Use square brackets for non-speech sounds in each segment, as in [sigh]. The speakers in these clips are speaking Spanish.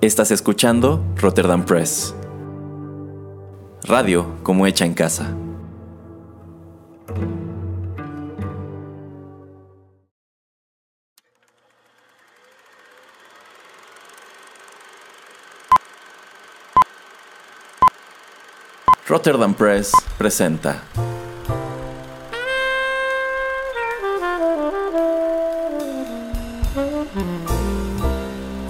Estás escuchando Rotterdam Press. Radio como hecha en casa. Rotterdam Press presenta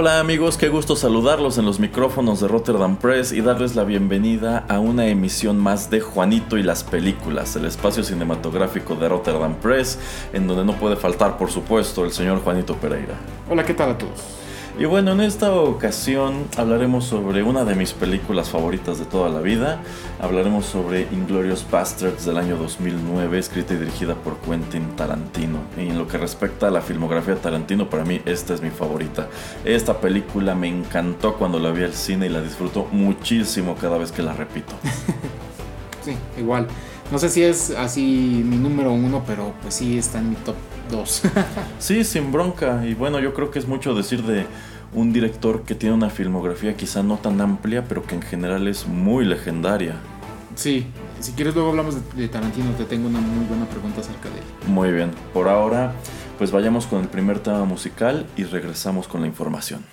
Hola amigos, qué gusto saludarlos en los micrófonos de Rotterdam Press y darles la bienvenida a una emisión más de Juanito y las películas, el espacio cinematográfico de Rotterdam Press, en donde no puede faltar, por supuesto, el señor Juanito Pereira. Hola, ¿qué tal a todos? Y bueno, en esta ocasión hablaremos sobre una de mis películas favoritas de toda la vida. Hablaremos sobre Inglorious Bastards del año 2009, escrita y dirigida por Quentin Tarantino. Y en lo que respecta a la filmografía de Tarantino, para mí esta es mi favorita. Esta película me encantó cuando la vi al cine y la disfruto muchísimo cada vez que la repito. [laughs] sí, igual. No sé si es así mi número uno, pero pues sí está en mi top dos. [laughs] sí, sin bronca. Y bueno, yo creo que es mucho decir de un director que tiene una filmografía quizá no tan amplia, pero que en general es muy legendaria. Sí, si quieres luego hablamos de, Tarantino, te tengo una muy buena pregunta acerca de él. Muy bien, por ahora pues vayamos con el primer tema musical y regresamos con la información.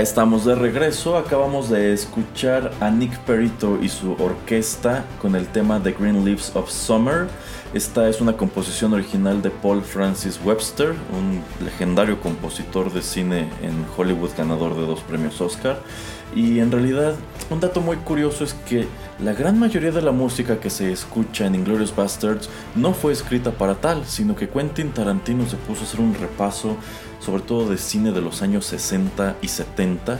Estamos de regreso, acabamos de escuchar a Nick Perito y su orquesta con el tema The Green Leaves of Summer. Esta es una composición original de Paul Francis Webster, un legendario compositor de cine en Hollywood ganador de dos premios Oscar. Y en realidad, un dato muy curioso es que la gran mayoría de la música que se escucha en Inglorious Bastards no fue escrita para tal, sino que Quentin Tarantino se puso a hacer un repaso sobre todo de cine de los años 60 y 70,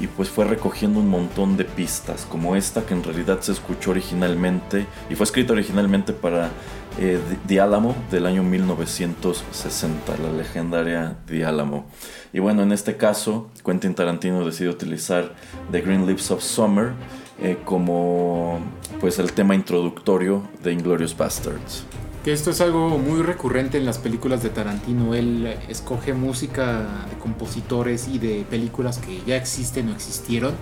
y pues fue recogiendo un montón de pistas, como esta que en realidad se escuchó originalmente y fue escrita originalmente para eh, The Alamo del año 1960, la legendaria The Alamo. Y bueno, en este caso, Quentin Tarantino decide utilizar The Green Leaves of Summer eh, como pues el tema introductorio de Inglorious Bastards. Que esto es algo muy recurrente en las películas de Tarantino. Él escoge música de compositores y de películas que ya existen o existieron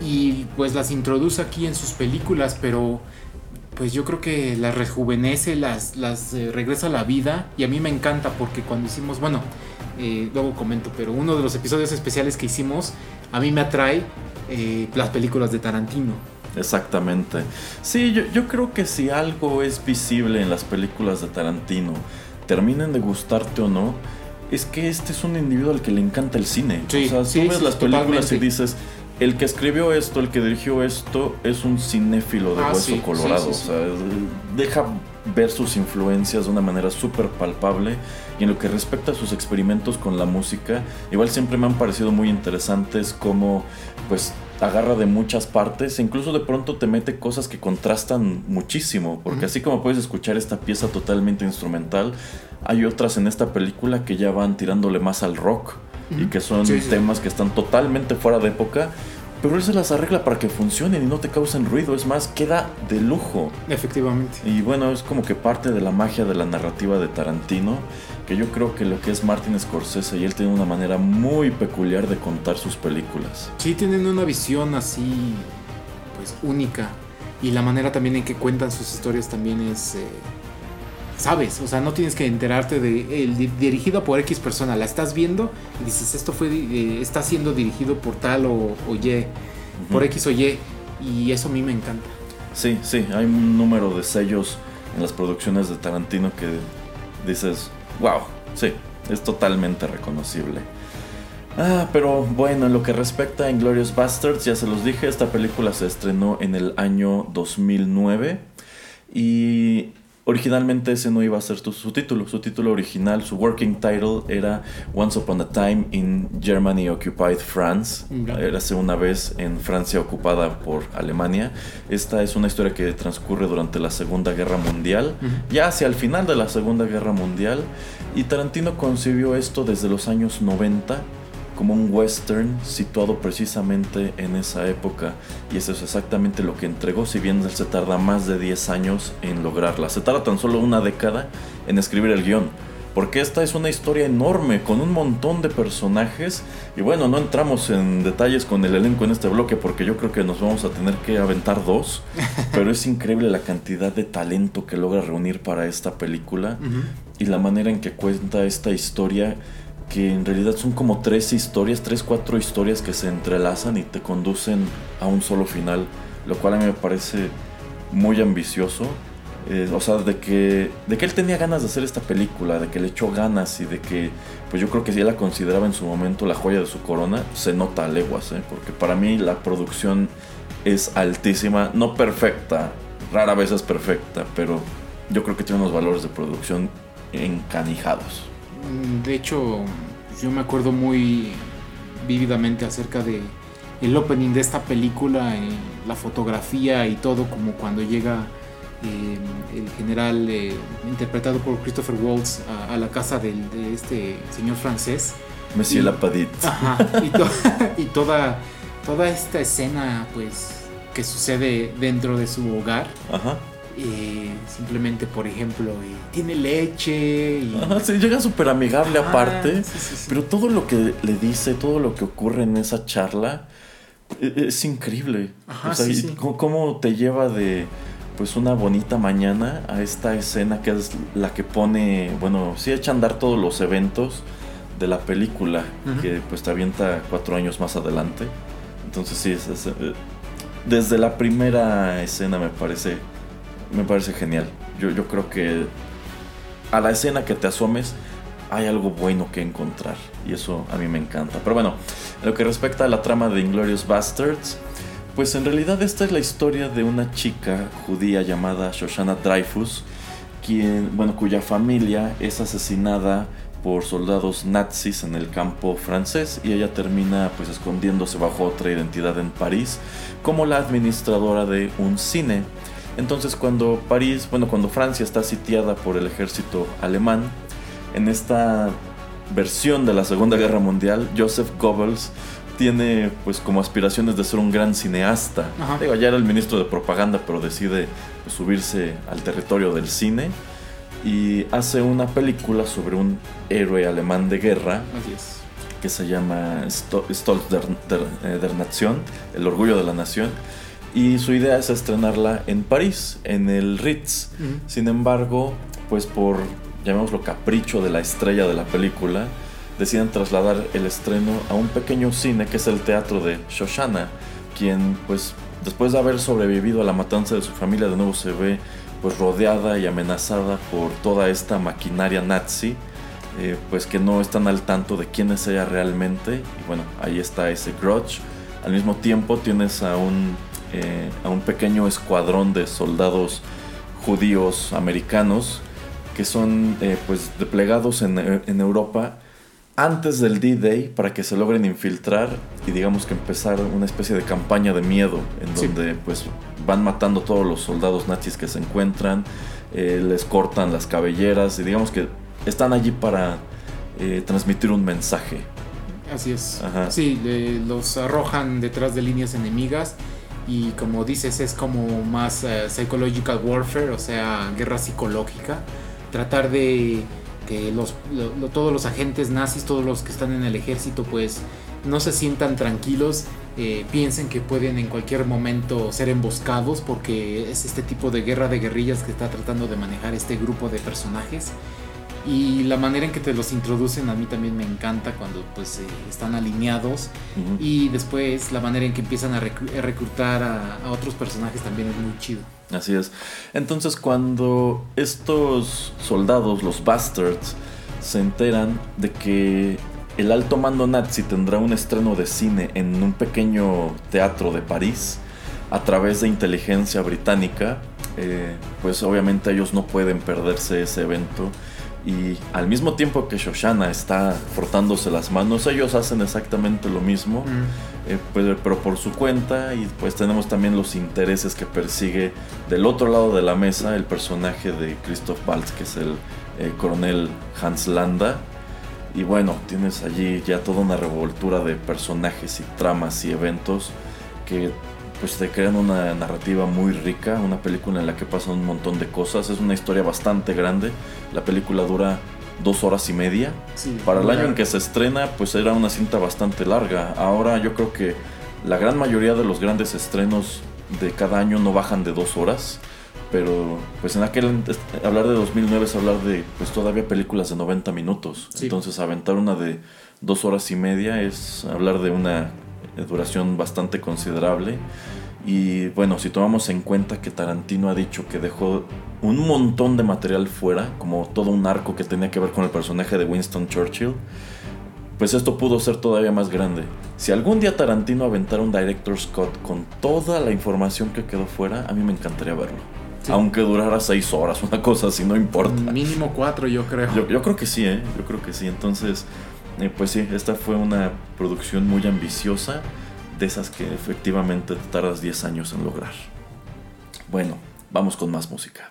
y pues las introduce aquí en sus películas, pero pues yo creo que las rejuvenece, las, las eh, regresa a la vida y a mí me encanta porque cuando hicimos, bueno, eh, luego comento, pero uno de los episodios especiales que hicimos a mí me atrae eh, las películas de Tarantino. Exactamente. Sí, yo, yo creo que si algo es visible en las películas de Tarantino, terminen de gustarte o no, es que este es un individuo al que le encanta el cine. Sí, o sea, sí, tú ves sí, las películas totalmente. y dices, el que escribió esto, el que dirigió esto, es un cinéfilo de Ah, hueso colorado. O sea, deja ver sus influencias de una manera súper palpable. Y en lo que respecta a sus experimentos con la música, igual siempre me han parecido muy interesantes como, pues, agarra de muchas partes e incluso de pronto te mete cosas que contrastan muchísimo. Porque así como puedes escuchar esta pieza totalmente instrumental, hay otras en esta película que ya van tirándole más al rock y que son Sí, sí. temas que están totalmente fuera de época. Pero él se las arregla para que funcionen y no te causen ruido. Es más, queda de lujo. Efectivamente. Y bueno, es como que parte de la magia de la narrativa de Tarantino, que yo creo que lo que es Martin Scorsese y él tiene una manera muy peculiar de contar sus películas. Sí, tienen una visión así, pues única. Y la manera también en que cuentan sus historias también es, eh, sabes, o sea, no tienes que enterarte de el di- dirigido por X persona. La estás viendo y dices, esto fue, eh, está siendo dirigido por tal o, o Y, por X o Y. Y eso a mí me encanta. Sí, sí, hay un número de sellos en las producciones de Tarantino que dices, wow, sí, es totalmente reconocible. Ah, pero bueno, en lo que respecta a Inglorious Bastards, ya se los dije, esta película se estrenó en el año 2009 y originalmente ese no iba a ser su, su título, su título original, su working title era Once Upon a Time in Germany Occupied France, érase una vez en Francia ocupada por Alemania. Esta es una historia que transcurre durante la Segunda Guerra Mundial, ya hacia el final de la Segunda Guerra Mundial, y Tarantino concibió esto desde los años 90 como un western situado precisamente en esa época. Y eso es exactamente lo que entregó si bien él se tarda más de 10 años en lograrla. Se tarda tan solo una década en escribir el guion porque esta es una historia enorme con un montón de personajes. Y bueno no entramos en detalles con el elenco en este bloque porque yo creo que nos vamos a tener que aventar dos [laughs] pero es increíble la cantidad de talento que logra reunir para esta película y la manera en que cuenta esta historia que en realidad son como tres historias, tres, cuatro historias que se entrelazan y te conducen a un solo final, lo cual a mí me parece muy ambicioso. Eh, o sea, de que, de que él tenía ganas de hacer esta película, de que le echó ganas y de que, pues yo creo que si él la consideraba en su momento la joya de su corona, se nota a leguas, ¿eh? porque para mí la producción es altísima, no perfecta, rara vez es perfecta, pero yo creo que tiene unos valores de producción encanijados. Mm, De hecho, yo me acuerdo muy vívidamente acerca de el opening de esta película, eh, la fotografía y todo, como cuando llega eh, el general eh, interpretado por Christopher Waltz a, a la casa del- de este señor francés. Monsieur Lapadit. Ajá, y, to- [laughs] y toda, toda esta escena, pues, que sucede dentro de su hogar. Ajá. Eh, simplemente, por ejemplo, eh, tiene leche y... [laughs] Ajá, sí, llega súper amigable aparte. sí, sí, sí. Pero todo lo que le dice, todo lo que ocurre en esa charla e- es increíble. Ajá, o sea, sí, y sí. cómo- te lleva de pues una bonita mañana a esta escena que es la que pone, bueno, sí echa a andar todos los eventos de la película que pues te avienta cuatro años más adelante. Entonces sí, es, es, eh, desde la primera escena me parece, me parece genial. Yo, yo creo que a la escena que te asomes hay algo bueno que encontrar y eso a mí me encanta. Pero bueno, en lo que respecta a la trama de Inglorious Bastards, pues en realidad esta es la historia de una chica judía llamada Shoshana Dreyfus, quien, bueno, cuya familia es asesinada por soldados nazis en el campo francés y ella termina pues escondiéndose bajo otra identidad en París como la administradora de un cine. Entonces cuando París, bueno, cuando Francia está sitiada por el ejército alemán, en esta versión de la Segunda Guerra Mundial, Joseph Goebbels tiene pues como aspiraciones de ser un gran cineasta. Ajá. Digo, ya era el ministro de propaganda, pero decide pues, subirse al territorio del cine y hace una película sobre un héroe alemán de guerra Así es. que se llama Sto- Stolz der, der- eh, der Nation, el orgullo de la nación, y su idea es estrenarla en París, en el Ritz. Sin embargo, pues por, llamémoslo capricho de la estrella de la película, deciden trasladar el estreno a un pequeño cine que es el teatro de Shoshana, quien pues después de haber sobrevivido a la matanza de su familia de nuevo se ve pues rodeada y amenazada por toda esta maquinaria nazi, eh, pues que no están al tanto de quién es ella realmente y bueno, ahí está ese grudge. Al mismo tiempo tienes a un, eh, a un pequeño escuadrón de soldados judíos americanos que son eh, pues desplegados en, en Europa antes del D-Day para que se logren infiltrar y digamos que empezar una especie de campaña de miedo en Sí. donde pues van matando todos los soldados nazis que se encuentran, eh, les cortan las cabelleras y digamos que están allí para eh, transmitir un mensaje. Así es. Ajá. Sí, los arrojan detrás de líneas enemigas y como dices es como más eh, psychological warfare, o sea, guerra psicológica. Tratar de que los, lo- lo- todos los agentes nazis, todos los que están en el ejército, pues no se sientan tranquilos, eh, piensen que pueden en cualquier momento ser emboscados porque es este tipo de guerra de guerrillas que está tratando de manejar este grupo de personajes. Y la manera en que te los introducen a mí también me encanta cuando pues eh, están alineados y después la manera en que empiezan a, reclu- a reclutar a, a otros personajes también es muy chido. Así es. Entonces cuando estos soldados, los bastards, se enteran de que el alto mando nazi tendrá un estreno de cine en un pequeño teatro de París a través de inteligencia británica, eh, pues obviamente ellos no pueden perderse ese evento. Y al mismo tiempo que Shoshana está frotándose las manos, ellos hacen exactamente lo mismo. Eh, pues, pero por su cuenta y pues tenemos también los intereses que persigue del otro lado de la mesa el personaje de Christoph Waltz que es el eh, coronel Hans Landa y bueno tienes allí ya toda una revoltura de personajes y tramas y eventos que pues te crean una narrativa muy rica una película en la que pasan un montón de cosas es una historia bastante grande la película dura dos horas y media Sí, para el año en que se estrena, pues era una cinta bastante larga. Ahora yo creo que la gran mayoría de los grandes estrenos de cada año no bajan de dos horas. Pero pues en aquel hablar de 2009 es hablar de pues todavía películas de 90 minutos. Sí. Entonces aventar una de dos horas y media es hablar de una duración bastante considerable. Y bueno, si tomamos en cuenta que Tarantino ha dicho que dejó un montón de material fuera, como todo un arco que tenía que ver con el personaje de Winston Churchill, pues esto pudo ser todavía más grande. Si algún día Tarantino aventara un Director's Cut con toda la información que quedó fuera, a mí me encantaría verlo. Sí. Aunque durara seis horas, [laughs] una cosa así, no importa. Mínimo cuatro, yo creo. Yo, yo creo que sí, ¿eh? Yo creo que sí. Entonces, pues sí, esta fue una producción muy ambiciosa, de esas que efectivamente te tardas 10 años en lograr. Bueno, vamos con más música.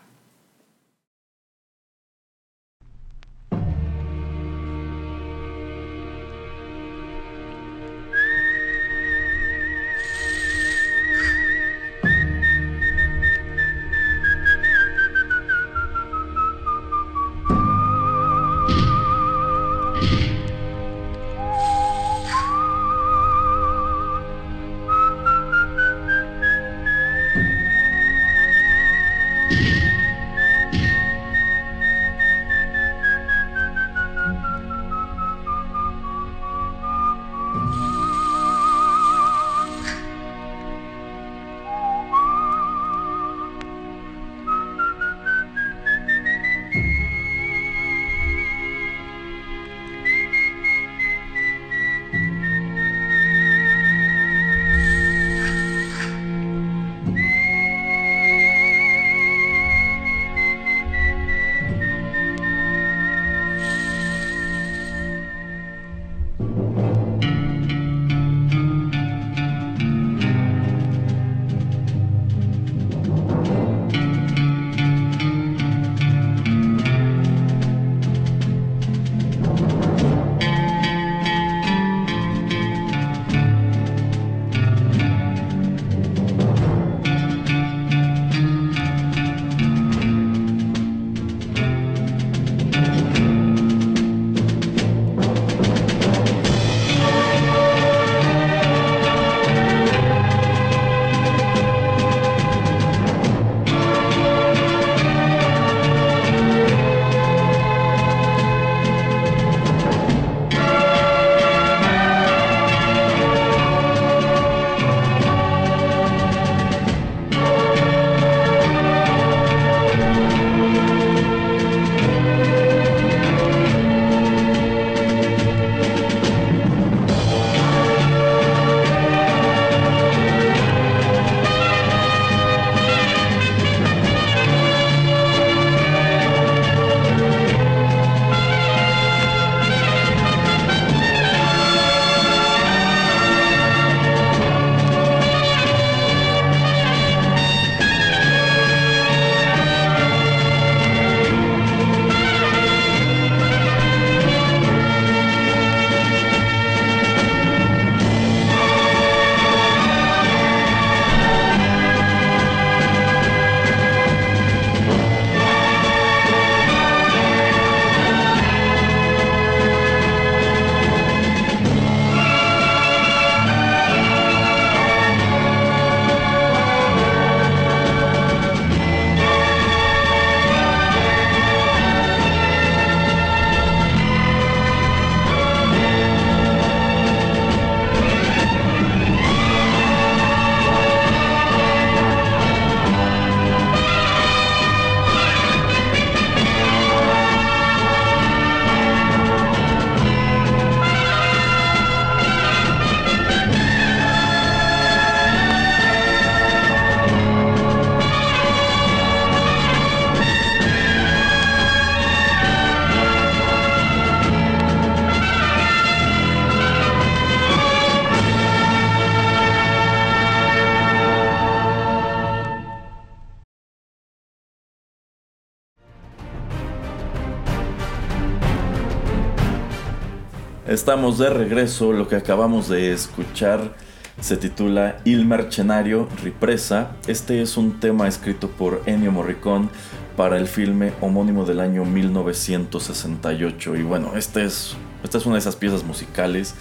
Estamos de regreso. Lo que acabamos de escuchar se titula Il Mercenario Ripresa. Este es un tema escrito por Ennio Morricone para el filme homónimo del año 1968. Y bueno, este es, esta es una de esas piezas musicales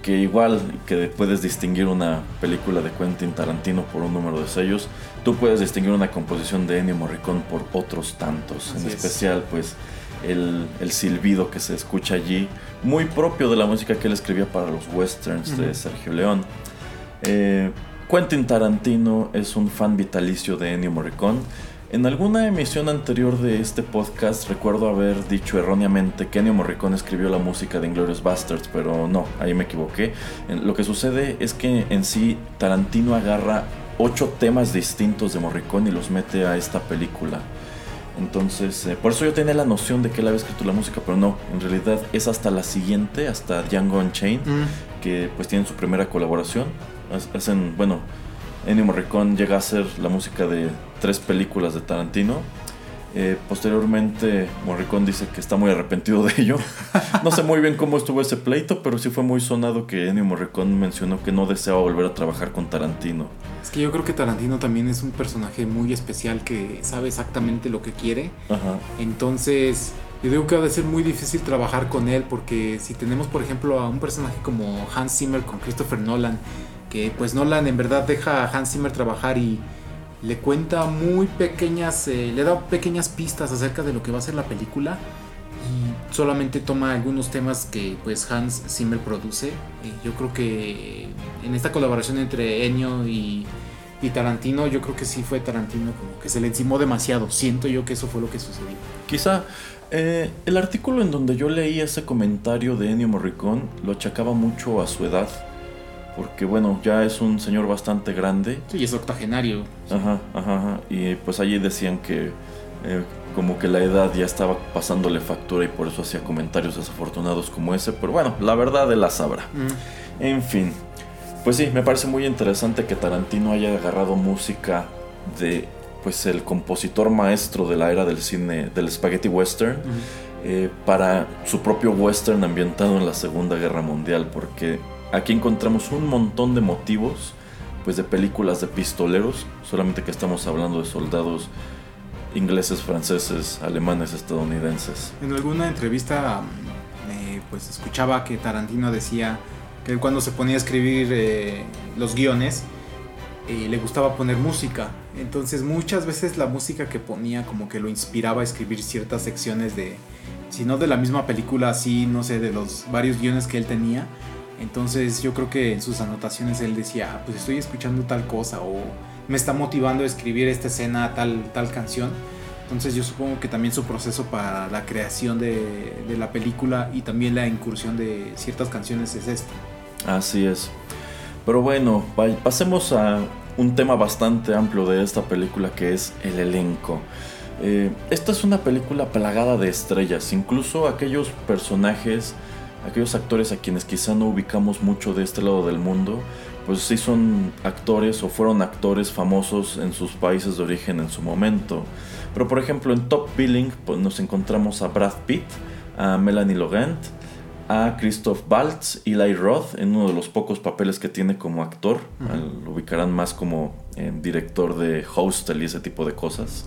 que igual que puedes distinguir una película de Quentin Tarantino por un número de sellos, tú puedes distinguir una composición de Ennio Morricone por otros tantos. en especial, pues el, silbido que se escucha allí, muy propio de la música que él escribía para los westerns de Sergio León. Eh, Quentin Tarantino es un fan vitalicio de Ennio Morricone. En alguna emisión anterior de este podcast recuerdo haber dicho erróneamente que Ennio Morricone escribió la música de Inglourious Basterds, pero no, ahí me equivoqué. Lo que sucede es que en sí Tarantino agarra ocho temas distintos de Morricone y los mete a esta película. Entonces, eh, por eso yo tenía la noción de que él había escrito la música, pero no, en realidad es hasta la siguiente, hasta Django Unchained, mm. que pues tienen su primera colaboración. Hacen, bueno, Ennio Morricone llega a hacer la música de tres películas de Tarantino. Eh, posteriormente, Morricone dice que está muy arrepentido de ello. No sé muy bien cómo estuvo ese pleito, pero sí fue muy sonado que Ennio Morricone mencionó que no deseaba volver a trabajar con Tarantino. Es que yo creo que Tarantino también es un personaje muy especial que sabe exactamente lo que quiere. Ajá. Entonces, yo digo que va a ser muy difícil trabajar con él porque si tenemos, por ejemplo, a un personaje como Hans Zimmer con Christopher Nolan, que pues Nolan en verdad deja a Hans Zimmer trabajar y le cuenta muy pequeñas, eh, le da pequeñas pistas acerca de lo que va a ser la película y solamente toma algunos temas que pues Hans Zimmer produce. yo creo que en esta colaboración entre Ennio y, Tarantino, yo creo que sí fue Tarantino como que se le encimó demasiado. Siento yo que eso fue lo que sucedió. Quizá eh, el artículo en donde yo leí ese comentario de Ennio Morricone lo achacaba mucho a su edad porque bueno, ya es un señor bastante grande. Sí, es octogenario. Ajá, ajá, Y pues allí decían que eh, como que la edad ya estaba pasándole factura y por eso hacía comentarios desafortunados como ese, pero bueno, la verdad él la sabrá. Mm. En fin, pues sí, me parece muy interesante que Tarantino haya agarrado música de pues el compositor maestro de la era del cine del spaghetti western. Eh, para su propio western ambientado en la Segunda Guerra Mundial, porque Aquí encontramos un montón de motivos, pues de películas de pistoleros, solamente que estamos hablando de soldados ingleses, franceses, alemanes, estadounidenses. En alguna entrevista, eh, pues escuchaba que Tarantino decía que cuando se ponía a escribir eh, los guiones, eh, le gustaba poner música. Entonces muchas veces la música que ponía como que lo inspiraba a escribir ciertas secciones de, si no de la misma película, así, no sé, de los varios guiones que él tenía entonces yo creo que en sus anotaciones él decía, ah, pues estoy escuchando tal cosa o me está motivando a escribir esta escena, tal, tal canción. Entonces yo supongo que también su proceso para la creación de, la película y también la incursión de ciertas canciones es este. Así es. Pero bueno, pasemos a un tema bastante amplio de esta película que es el elenco. Eh, esta es una película plagada de estrellas, incluso aquellos personajes aquellos actores a quienes quizá no ubicamos mucho de este lado del mundo, pues sí son actores o fueron actores famosos en sus países de origen en su momento. Pero por ejemplo en Top Billing pues nos encontramos a Brad Pitt, a Melanie Laurent, a Christoph Waltz, Eli Roth en uno de los pocos papeles que tiene como actor. Lo ubicarán más como eh, director de Hostel y ese tipo de cosas.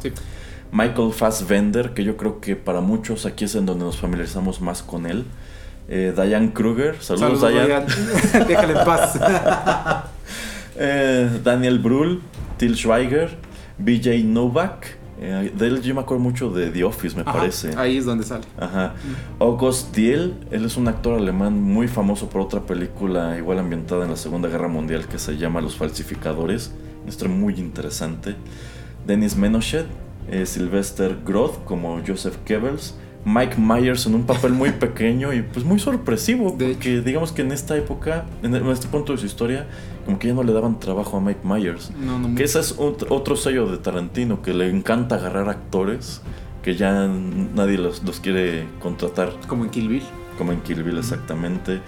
Michael Fassbender, que yo creo que para muchos aquí es en donde nos familiarizamos más con él. Eh, Diane Kruger, saludos, Diane. [laughs] Déjale en paz. [laughs] Eh, Daniel Brühl, Till Schweiger, BJ Novak. Eh, de él yo me acuerdo mucho de The Office, me parece. Ahí es donde sale. Ajá. August Diel, él es un actor alemán muy famoso por otra película igual ambientada en la Segunda Guerra Mundial que se llama Los Falsificadores. Esto muy interesante. Dennis Menochet, Sylvester Groth como Joseph Goebbels. Mike Myers en un papel muy [laughs] pequeño y pues muy sorpresivo. De porque digamos que en esta época, en este punto de su historia, como que ya no le daban trabajo a Mike Myers. No, no que ese es otro, sello de Tarantino, que le encanta agarrar actores que ya nadie los, quiere contratar. Como en Kill Bill. Como en Kill Bill, exactamente.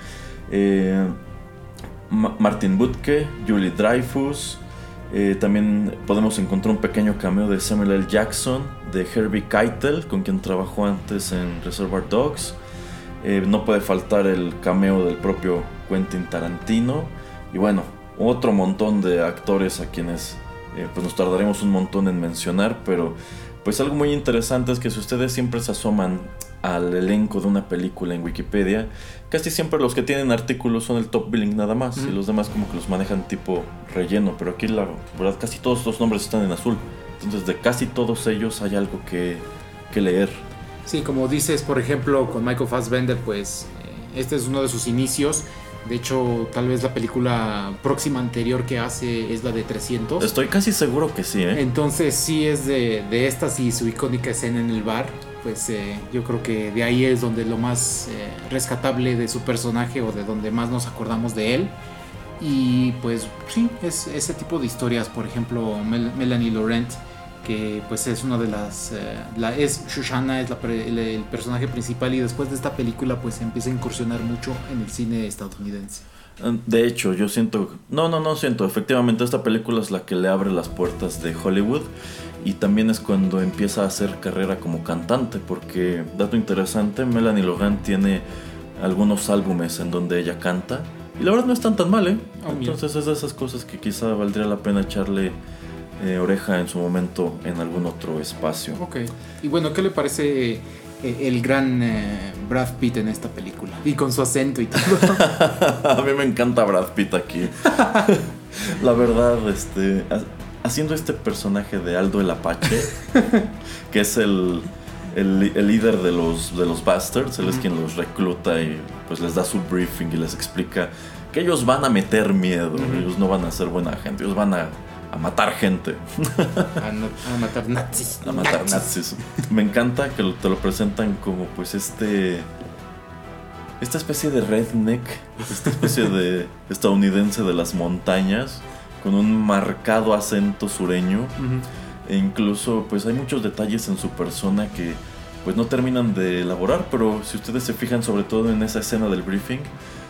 Eh, Martin Butke, Julie Dreyfus. Eh, también podemos encontrar un pequeño cameo de Samuel L. Jackson, de Herbie Keitel, con quien trabajó antes en Reservoir Dogs. Eh, no puede faltar el cameo del propio Quentin Tarantino. Y bueno, otro montón de actores a quienes eh, pues nos tardaremos un montón en mencionar, pero pues algo muy interesante es que si ustedes siempre se asoman al elenco de una película en Wikipedia, casi siempre los que tienen artículos son el top billing nada más y los demás como que los manejan tipo relleno, pero aquí la verdad casi todos los nombres están en azul. Entonces de casi todos ellos hay algo que, que leer. Sí, como dices, por ejemplo, con Michael Fassbender, pues eh, este es uno de sus inicios. De hecho, tal vez la película próxima anterior que hace es la de 300. Estoy casi seguro que sí, ¿eh? Entonces sí es de, de estas y su icónica escena en el bar. Pues eh, yo creo que de ahí es donde lo más eh, rescatable de su personaje o de donde más nos acordamos de él. Y pues sí, es ese tipo de historias. Por ejemplo, Melanie Laurent que pues es una de las eh, la, es Shoshana es el, personaje principal y después de esta película pues empieza a incursionar mucho en el cine estadounidense. Ah, de hecho yo siento no no no siento efectivamente esta película es la que le abre las puertas de Hollywood y también es cuando empieza a hacer carrera como cantante porque dato interesante Melanie Logan tiene algunos álbumes en donde ella canta y la verdad no están tan mal eh oh, entonces es de esas cosas que quizá valdría la pena echarle eh, oreja en su momento en algún otro espacio. Ok. Y bueno, ¿qué le parece eh, el gran eh, Brad Pitt en esta película? Y con su acento y todo. [laughs] a mí me encanta Brad Pitt aquí. [laughs] La verdad, este, haciendo este personaje de Aldo el Apache, [laughs] que es el, el, líder de los, de los Bastards, él es quien los recluta y pues les da su briefing y les explica que ellos van a meter miedo, ellos no van a ser buena gente, ellos van a a matar gente. A, matar nazis. A matar nazis. Me encanta que te lo presentan como pues este... Esta especie de redneck, esta especie de [laughs] estadounidense de las montañas, con un marcado acento sureño. E incluso pues hay muchos detalles en su persona que pues no terminan de elaborar, pero si ustedes se fijan sobre todo en esa escena del briefing,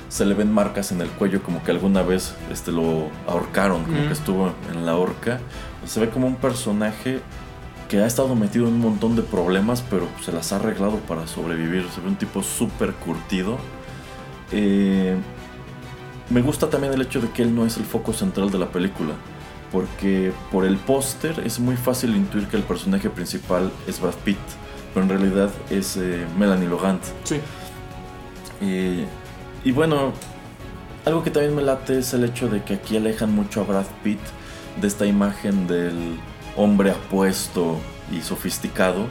se le ven marcas en el cuello como que alguna vez este, lo ahorcaron, como que estuvo en la horca. Se ve como un personaje que ha estado metido en un montón de problemas, pero se las ha arreglado para sobrevivir. Se ve un tipo súper curtido. Eh, me gusta también el hecho de que él no es el foco central de la película. Porque por el póster es muy fácil intuir que el personaje principal es Brad Pitt. Pero en realidad es eh, Melanie Logant. Sí. Eh, y bueno, algo que también me late es el hecho de que aquí alejan mucho a Brad Pitt de esta imagen del hombre apuesto y sofisticado.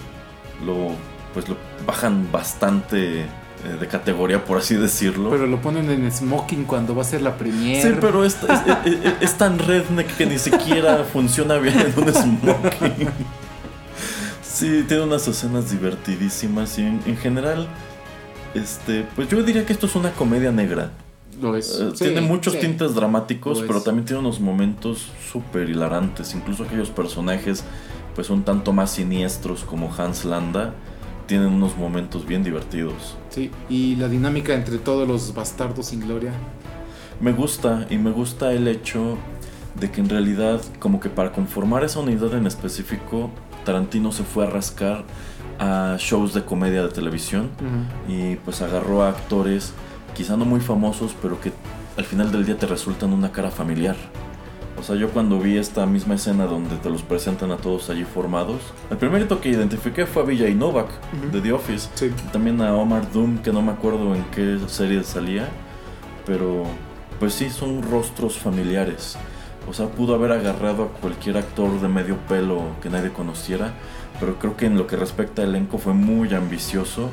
Lo, pues lo bajan bastante eh, de categoría, por así decirlo. Pero lo ponen en smoking cuando va a ser la premiere. Sí, pero es, es, tan redneck que ni siquiera [laughs] funciona bien en un smoking. Sí, tiene unas escenas divertidísimas y en general este, pues yo diría que esto es una comedia negra. Lo es. Eh, tiene muchos tintes dramáticos, pero también tiene unos momentos súper hilarantes. Incluso aquellos personajes, pues un tanto más siniestros como Hans Landa, tienen unos momentos bien divertidos. Sí, y la dinámica entre todos los bastardos sin gloria. Me gusta, y me gusta el hecho de que en realidad, como que para conformar esa unidad en específico, Tarantino se fue a rascar a shows de comedia de televisión y pues agarró a actores quizá no muy famosos, pero que al final del día te resultan una cara familiar. O sea, yo cuando vi esta misma escena donde te los presentan a todos allí formados, el primerito que identifiqué fue a Vijay Novak de The Office. También a Omar Doom, que no me acuerdo en qué serie salía, pero pues sí, son rostros familiares. O sea, pudo haber agarrado a cualquier actor de medio pelo que nadie conociera pero creo que en lo que respecta al elenco fue muy ambicioso,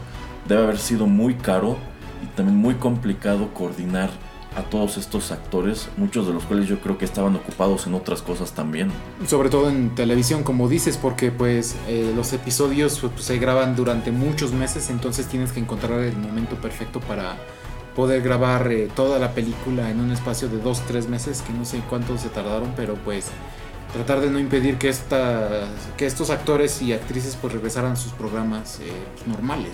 debe haber sido muy caro y también muy complicado coordinar a todos estos actores, muchos de los cuales yo creo que estaban ocupados en otras cosas también. Sobre todo en televisión, como dices, porque pues eh, los episodios pues, se graban durante muchos meses, entonces tienes que encontrar el momento perfecto para poder grabar eh, toda la película en un espacio de dos, tres meses, que no sé cuánto se tardaron, pero pues tratar de no impedir que, esta, que estos actores y actrices pues regresaran a sus programas eh, normales.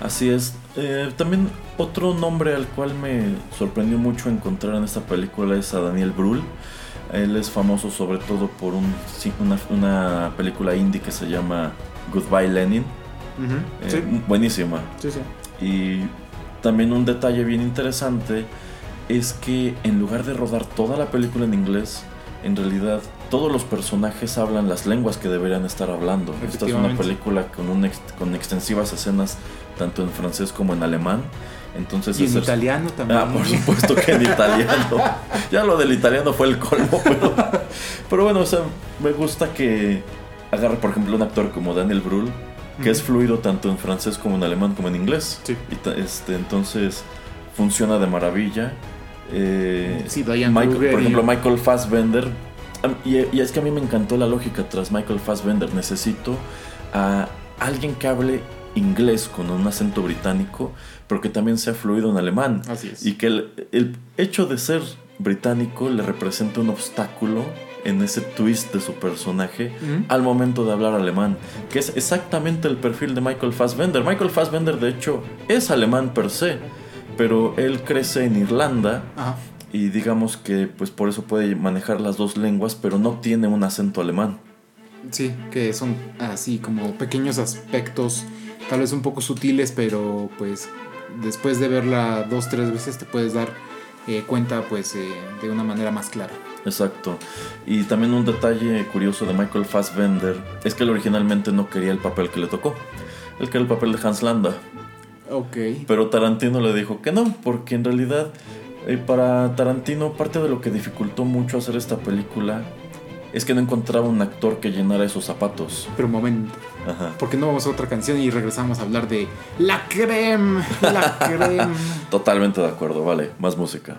Así es. Eh, también otro nombre al cual me sorprendió mucho encontrar en esta película es a Daniel Brühl. Él es famoso sobre todo por un, una, película indie que se llama Goodbye Lenin. Eh, buenísima. Sí, sí. Y también un detalle bien interesante es que en lugar de rodar toda la película en inglés, en realidad todos los personajes hablan las lenguas que deberían estar hablando. Esta es una película con, un con extensivas escenas tanto en francés como en alemán. Entonces, y en italiano también. Ah, por supuesto que en [laughs] italiano. ya lo del italiano fue el colmo, pero, pero bueno, o sea, me gusta que agarre, por ejemplo, un actor como Daniel Brühl, que es fluido tanto en francés como en alemán como en inglés. Sí. este, entonces, funciona de maravilla. Eh, sí, por ejemplo, Michael Fassbender. Y, y, es que a mí me encantó la lógica tras Michael Fassbender. Necesito a alguien que hable inglés con un acento británico, pero que también sea fluido en alemán. Así es. Y que el, el hecho de ser británico le representa un obstáculo en ese twist de su personaje al momento de hablar alemán, que es exactamente el perfil de Michael Fassbender. Michael Fassbender, de hecho, es alemán per se, pero él crece en Irlanda. Y digamos que pues por eso puede manejar las dos lenguas, pero no tiene un acento alemán. Sí, que son así como pequeños aspectos, tal vez un poco sutiles, pero pues después de verla dos, tres veces te puedes dar eh, cuenta pues eh, de una manera más clara. Exacto. Y también un detalle curioso de Michael Fassbender es que él originalmente no quería el papel que le tocó. Él quería el papel de Hans Landa. Ok. Pero Tarantino le dijo que no, porque en realidad eh, para Tarantino parte de lo que dificultó mucho hacer esta película es que no encontraba un actor que llenara esos zapatos. Pero un momento. Ajá. Porque no vamos a otra canción y regresamos a hablar de la creme, la [laughs] creme. Totalmente de acuerdo, vale, más música.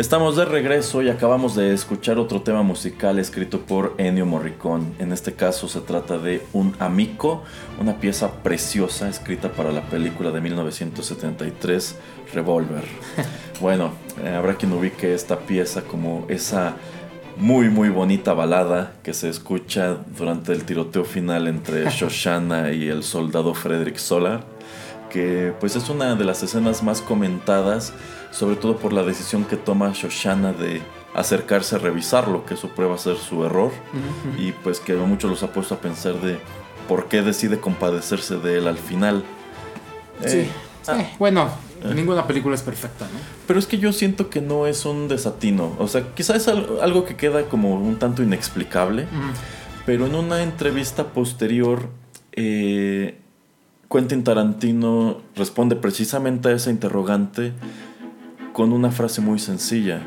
Estamos de regreso y acabamos de escuchar otro tema musical escrito por Ennio Morricone. En este caso se trata de Un Amico, una pieza preciosa escrita para la película de 1973 Revolver. [laughs] Bueno, eh, habrá quien ubique esta pieza como esa muy muy bonita balada que se escucha durante el tiroteo final entre [laughs] Shoshana y el soldado Frederick Solar que pues es una de las escenas más comentadas, sobre todo por la decisión que toma Shoshana de acercarse a revisarlo, que eso prueba ser su error, y pues que muchos los ha puesto a pensar de por qué decide compadecerse de él al final. Sí. Eh, ah. eh, bueno, eh. ninguna película es perfecta, ¿no? Pero es que yo siento que no es un desatino. O sea, quizás es algo que queda como un tanto inexplicable. Pero en una entrevista posterior, eh, Quentin Tarantino responde precisamente a esa interrogante con una frase muy sencilla.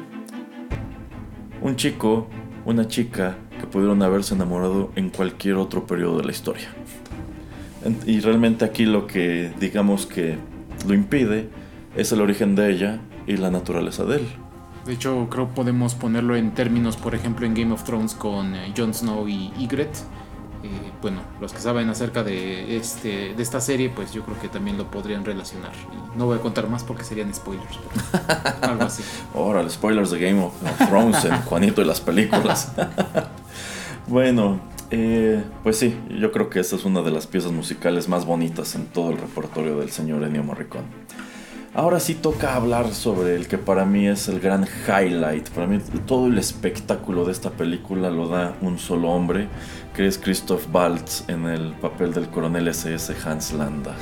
Un chico, una chica que pudieron haberse enamorado en cualquier otro periodo de la historia. Y realmente aquí lo que digamos que lo impide es el origen de ella y la naturaleza de él. De hecho, creo podemos ponerlo en términos, por ejemplo, en Game of Thrones con eh, Jon Snow y Ygritte. Eh, bueno, los que saben acerca de, este, de esta serie, pues yo creo que también lo podrían relacionar. Y no voy a contar más porque serían spoilers. [laughs] algo así. Ahora, los spoilers de Game of Thrones en Juanito y las películas. [laughs] bueno, eh, pues sí, yo creo que esta es una de las piezas musicales más bonitas en todo el repertorio del señor Ennio Morricone. Ahora sí toca hablar sobre el que para mí es el gran highlight. Para mí todo el espectáculo de esta película lo da un solo hombre, que es Christoph Waltz en el papel del coronel SS Hans Landa.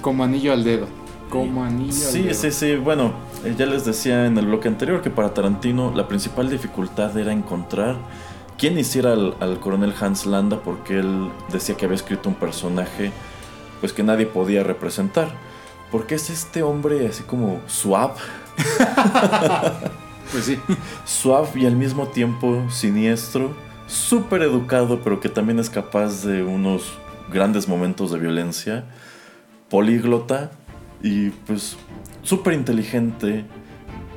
Como anillo al dedo. Como anillo al dedo. Sí, sí, sí. Bueno, eh, ya les decía en el bloque anterior que para Tarantino la principal dificultad era encontrar quién hiciera al, al coronel Hans Landa porque él decía que había escrito un personaje pues que nadie podía representar. Porque es este hombre así como suave. [laughs] pues sí. Suave y al mismo tiempo siniestro. Súper educado, pero que también es capaz de unos grandes momentos de violencia. Políglota y pues súper inteligente.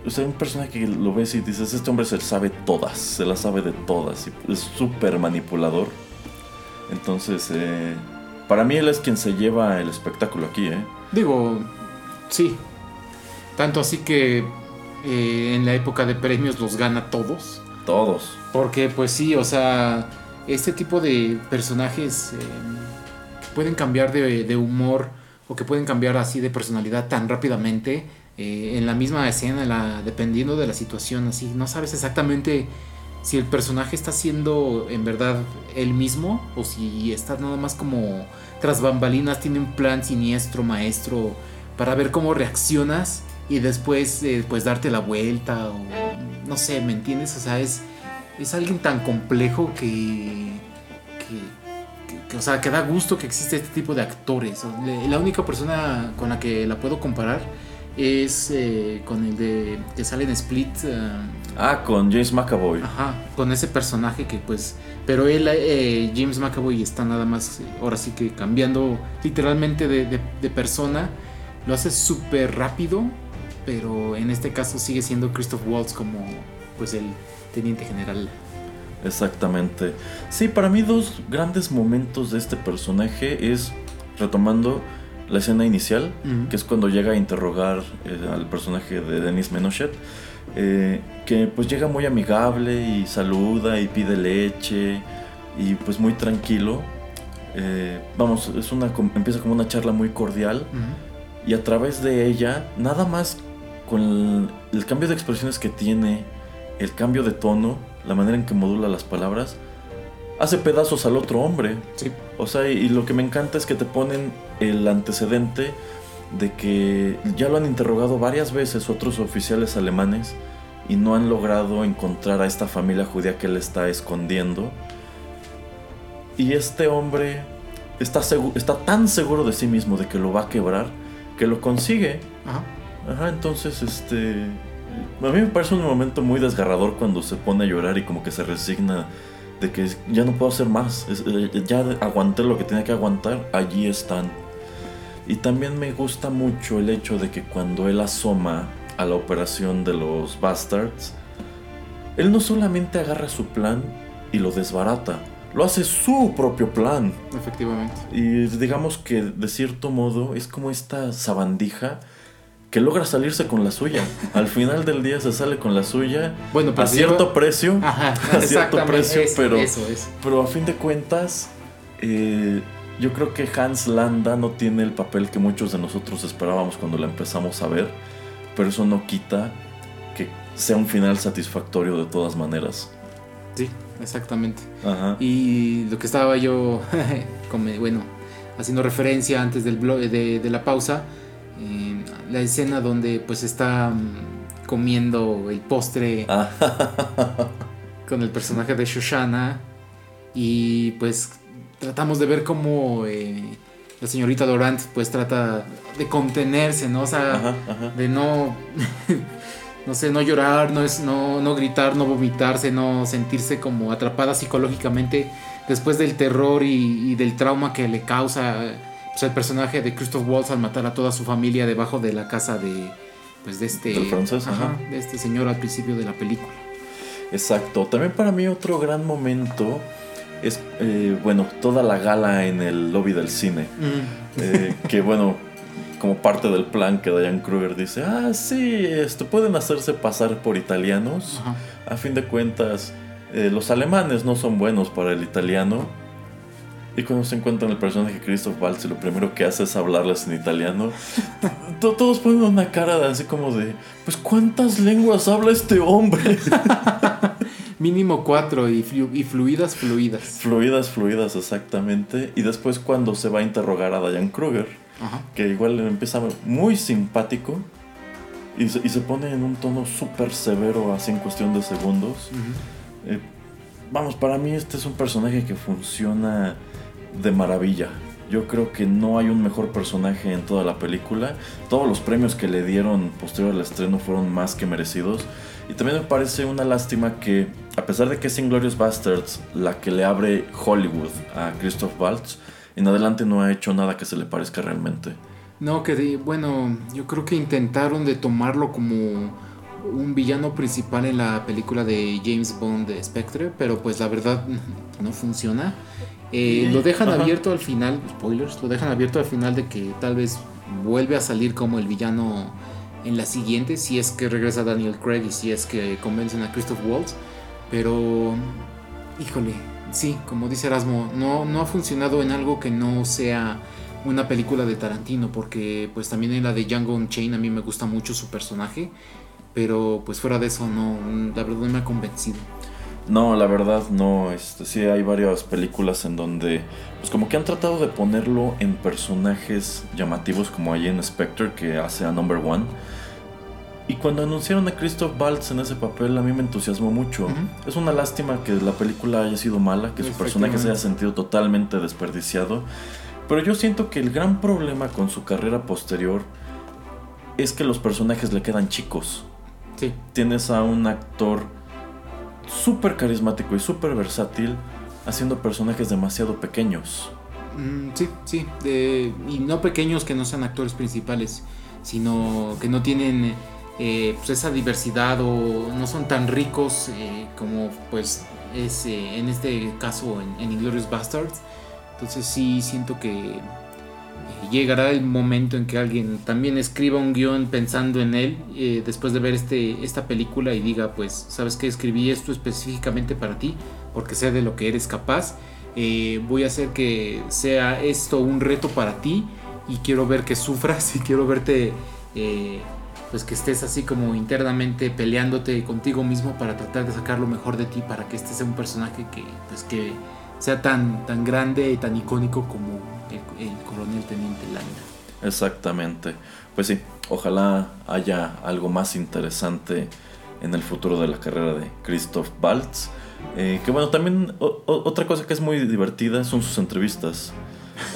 O sea, un personaje que lo ves y dices, este hombre se sabe todas, se las sabe de todas. Y es súper manipulador. Entonces, eh, para mí él es quien se lleva el espectáculo aquí, ¿eh? Digo, sí. Tanto así que eh, en la época de premios los gana todos. Todos. Porque pues sí, o sea, este tipo de personajes eh, pueden cambiar de, humor o que pueden cambiar así de personalidad tan rápidamente eh, en la misma escena, dependiendo de la situación, así, no sabes exactamente si el personaje está siendo en verdad el mismo o si está nada más como tras bambalinas, tiene un plan siniestro, maestro, para ver cómo reaccionas y después eh, pues darte la vuelta o no sé, ¿me entiendes? O sea, es, es alguien tan complejo que, que, o sea, que da gusto que existe este tipo de actores. La única persona con la que la puedo comparar es eh, con el de que sale en Split. Eh, ah, con James McAvoy. Ajá, con ese personaje que pues pero él, eh, James McAvoy, está nada más, ahora sí que cambiando literalmente de, persona. Lo hace súper rápido, pero en este caso sigue siendo Christoph Waltz como pues el teniente general. Exactamente. Sí, para mí dos grandes momentos de este personaje es retomando la escena inicial, que es cuando llega a interrogar eh, al personaje de Denis Menochet eh, que pues llega muy amigable y saluda y pide leche y pues muy tranquilo. Eh, vamos, es una, empieza como una charla muy cordial y a través de ella, nada más con el, cambio de expresiones que tiene, el cambio de tono, la manera en que modula las palabras, hace pedazos al otro hombre. O sea, y, lo que me encanta es que te ponen el antecedente de que ya lo han interrogado varias veces otros oficiales alemanes y no han logrado encontrar a esta familia judía que él está escondiendo. Y este hombre está, está tan seguro de sí mismo de que lo va a quebrar que lo consigue. Ajá. entonces, este. A mí me parece un momento muy desgarrador cuando se pone a llorar y como que se resigna de que ya no puedo hacer más. Eh, ya aguanté lo que tenía que aguantar, allí están. Y también me gusta mucho el hecho de que cuando él asoma a la operación de los Bastards, él no solamente agarra su plan y lo desbarata, lo hace su propio plan. Efectivamente. Y digamos que de cierto modo es como esta sabandija que logra salirse con la suya. Al final del día se sale con la suya. Bueno, [laughs] a cierto precio. a cierto precio, pero, pero a fin de cuentas, eh, yo creo que Hans Landa no tiene el papel que muchos de nosotros esperábamos cuando la empezamos a ver, pero eso no quita que sea un final satisfactorio de todas maneras. Sí, exactamente. Y lo que estaba yo, [laughs] bueno, haciendo referencia antes del de, de la pausa, la escena donde pues está mm, comiendo el postre ah. [laughs] con el personaje de Shoshana y pues tratamos de ver cómo eh, la señorita Dorant pues trata de contenerse, ¿no? O sea, de no, [laughs] no sé, no llorar, no, es, no, no gritar, no vomitarse, no sentirse como atrapada psicológicamente después del terror y, del trauma que le causa pues, el personaje de Christoph Waltz al matar a toda su familia debajo de la casa de, pues, de este, de este señor al principio de la película. Exacto. También para mí otro gran momento es, eh, bueno, toda la gala en el lobby del cine. Mm. Eh, [laughs] que, bueno, como parte del plan que Diane Kruger dice, ah, sí, esto, pueden hacerse pasar por italianos. A fin de cuentas, eh, los alemanes no son buenos para el italiano. Y cuando se encuentran el personaje Christoph Waltz, lo primero que hace es hablarles en italiano. [laughs] Todos ponen una cara de, así como de, pues ¿cuántas lenguas habla este hombre? [laughs] Mínimo cuatro y, fluidas, fluidas. Fluidas, fluidas, exactamente. Y después cuando se va a interrogar a Diane Kruger, que igual empieza muy simpático y se, pone en un tono súper severo así en cuestión de segundos. Eh, vamos, para mí este es un personaje que funciona de maravilla. Yo creo que no hay un mejor personaje en toda la película. Todos los premios que le dieron posterior al estreno fueron más que merecidos. Y también me parece una lástima que, a pesar de que es Inglorious Bastards la que le abre Hollywood a Christoph Waltz, en adelante no ha hecho nada que se le parezca realmente. No, que bueno, yo creo que intentaron de tomarlo como un villano principal en la película de James Bond de Spectre, pero pues la verdad [laughs] no funciona. Eh, lo dejan abierto al final, spoilers, lo dejan abierto al final de que tal vez vuelve a salir como el villano en la siguiente, si es que regresa Daniel Craig y si es que convencen a Christoph Waltz. Pero, híjole, sí, como dice Erasmo, no, no ha funcionado en algo que no sea una película de Tarantino, porque pues también en la de Django Unchained a mí me gusta mucho su personaje, pero pues fuera de eso no, la verdad no me ha convencido. No, la verdad no, este, sí hay varias películas en donde pues como que han tratado de ponerlo en personajes llamativos como ahí en Spectre que hace a Number One. Y cuando anunciaron a Christoph Waltz en ese papel a mí me entusiasmó mucho. Es una lástima que la película haya sido mala, que su personaje se haya sentido totalmente desperdiciado. Pero yo siento que el gran problema con su carrera posterior es que los personajes le quedan chicos. Sí. Tienes a un actor súper carismático y súper versátil haciendo personajes demasiado pequeños. Mm, sí, sí. y no pequeños que no sean actores principales, sino que no tienen eh, pues esa diversidad o no son tan ricos eh, como pues es eh, en este caso en, en Inglorious Bastards. Entonces sí siento que llegará el momento en que alguien también escriba un guion pensando en él eh, después de ver este, esta película y diga, pues, sabes que escribí esto específicamente para ti, porque sé de lo que eres capaz. Eh, voy a hacer que sea esto un reto para ti y quiero ver que sufras y quiero verte, eh, pues, que estés así como internamente peleándote contigo mismo para tratar de sacar lo mejor de ti, para que este sea un personaje que, pues, que sea tan, tan grande y tan icónico como Exactamente. Pues sí, ojalá haya algo más interesante en el futuro de la carrera de Christoph Waltz. Eh, que bueno, también otra cosa que es muy divertida son sus entrevistas.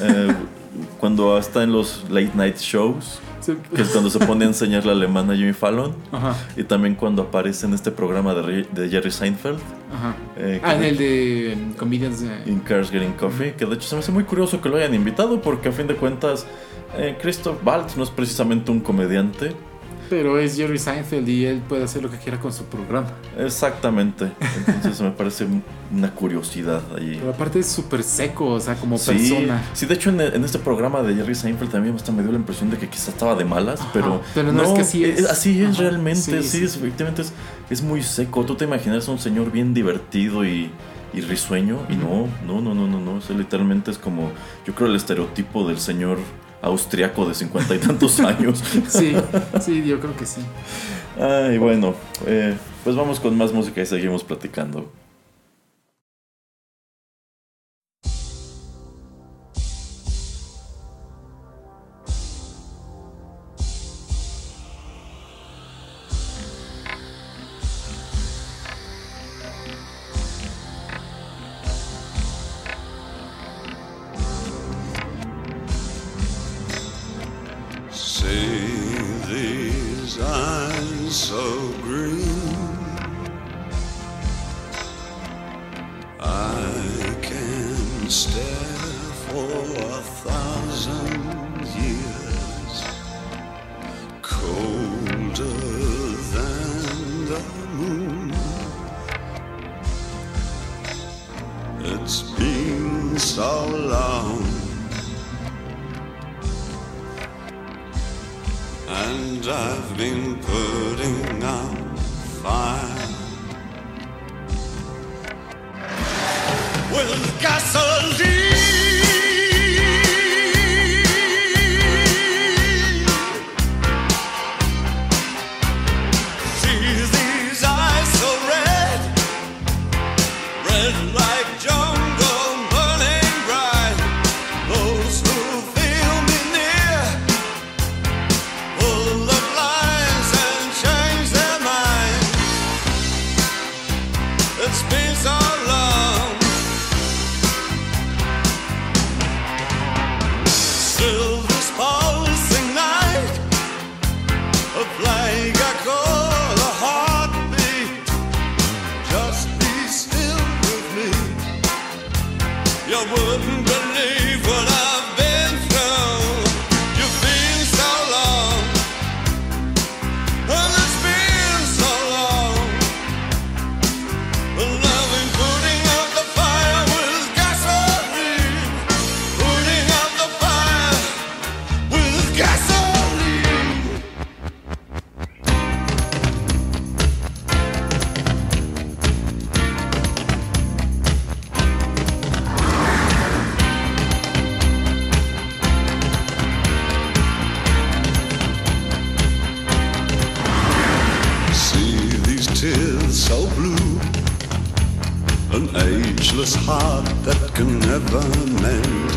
Eh, cuando está en los late night shows, que es cuando se pone a enseñar la alemana Jimmy Fallon. Y también cuando aparece en este programa de, Jerry Seinfeld. Eh, ah, en el de Comedians. In Cars Getting Coffee. Que de hecho se me hace muy curioso que lo hayan invitado porque a fin de cuentas eh, Christoph Waltz no es precisamente un comediante. Pero es Jerry Seinfeld y él puede hacer lo que quiera con su programa. Exactamente. Entonces me parece una curiosidad ahí. Pero aparte es súper seco, o sea, como persona. Sí, de hecho en, este programa de Jerry Seinfeld también hasta me dio la impresión de que quizás estaba de malas, pero, pero no, es que así es. así es realmente, sí, efectivamente es, es, muy seco. Tú te imaginas un señor bien divertido y, y risueño. Y no, no, no, no, no, no. Ese literalmente es como, yo creo, el estereotipo del señor austriaco de cincuenta y tantos [laughs] años. Sí, sí, yo creo que sí. Ay, bueno, eh, pues vamos con más música y seguimos platicando. so blue. An ageless heart that can never mend,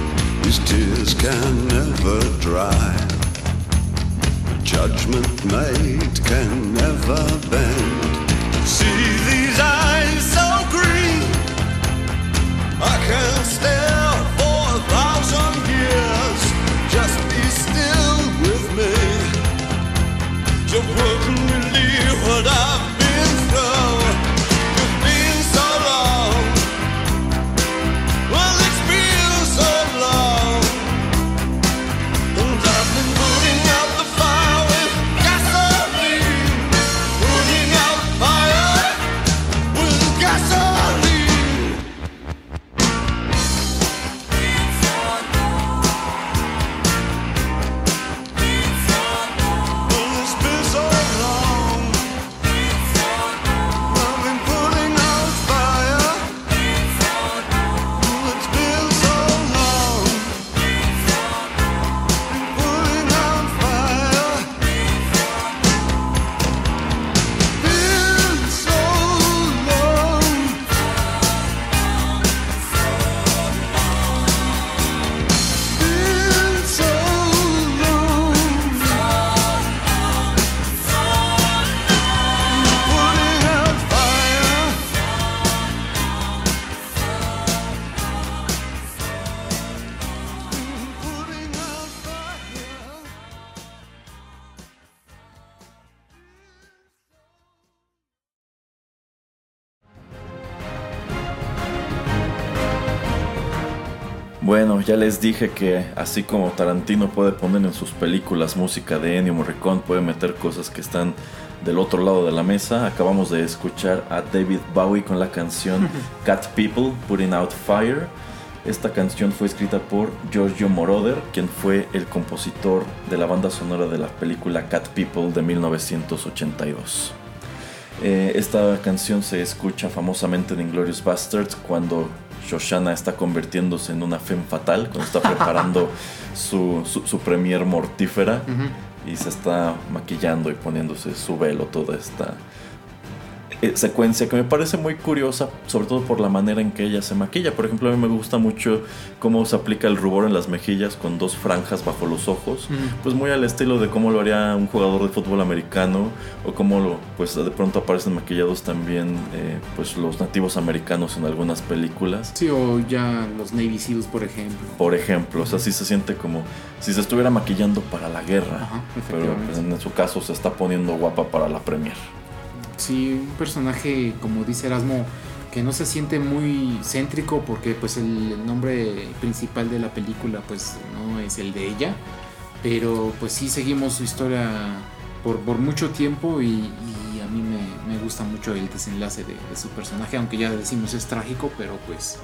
his tears can never dry. A Judgment made can never bend. See these eyes so green, I can stare for a thousand years. Just be still with me. You wouldn't believe what I've Bueno, ya les dije que así como Tarantino puede poner en sus películas música de Ennio Morricone, puede meter cosas que están del otro lado de la mesa. Acabamos de escuchar a David Bowie con la canción [laughs] Cat People, Putting Out Fire. Esta canción fue escrita por Giorgio Moroder, quien fue el compositor de la banda sonora de la película Cat People de 1982. Eh, esta canción se escucha famosamente en Inglorious Bastards cuando Shoshana está convirtiéndose en una femme fatal, cuando está preparando [laughs] su, su, su premier mortífera y se está maquillando y poniéndose su velo, toda esta eh, secuencia que me parece muy curiosa, sobre todo por la manera en que ella se maquilla. Por ejemplo, a mí me gusta mucho cómo se aplica el rubor en las mejillas con dos franjas bajo los ojos, pues muy al estilo de cómo lo haría un jugador de fútbol americano o cómo lo, pues de pronto aparecen maquillados también eh, pues los nativos americanos en algunas películas. Sí, o ya los Navy Seals, por ejemplo. Por ejemplo, o sea, sí se siente como si se estuviera maquillando para la guerra, Ajá, pero pues, en su caso se está poniendo guapa para la premier. Sí, un personaje, como dice Erasmo, que no se siente muy céntrico porque pues el nombre principal de la película pues no es el de ella, pero pues sí seguimos su historia por, por mucho tiempo y, a mí me, me, gusta mucho el desenlace de, de, su personaje, aunque ya decimos es trágico, pero pues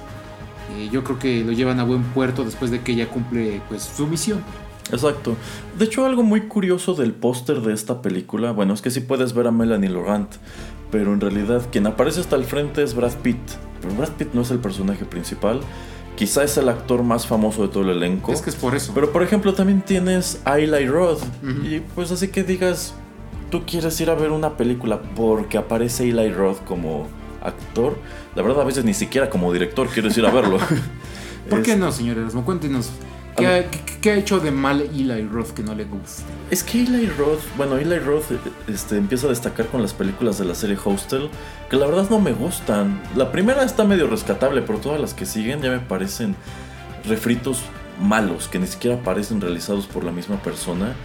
eh, yo creo que lo llevan a buen puerto después de que ella cumple pues su misión. Exacto. De hecho, algo muy curioso del póster de esta película, bueno, es que sí puedes ver a Melanie Laurent, pero en realidad quien aparece hasta el frente es Brad Pitt. Pero Brad Pitt no es el personaje principal. Quizá es el actor más famoso de todo el elenco. Es que es por eso. Pero por ejemplo también tienes a Eli Roth. Uh -huh. Y pues así que digas, tú quieres ir a ver una película porque aparece Eli Roth como actor. La verdad a veces ni siquiera como director quieres ir a verlo. [laughs] [laughs] ¿Por es... qué no, señor Erasmo? Cuéntenos. ¿Qué ha, ¿Qué, ¿Qué, ha, hecho de mal Eli Roth que no le gusta? Es que Eli Roth, bueno, Eli Roth este, empieza a destacar con las películas de la serie Hostel, que la verdad no me gustan. La primera está medio rescatable, pero todas las que siguen ya me parecen refritos malos, que ni siquiera parecen realizados por la misma persona.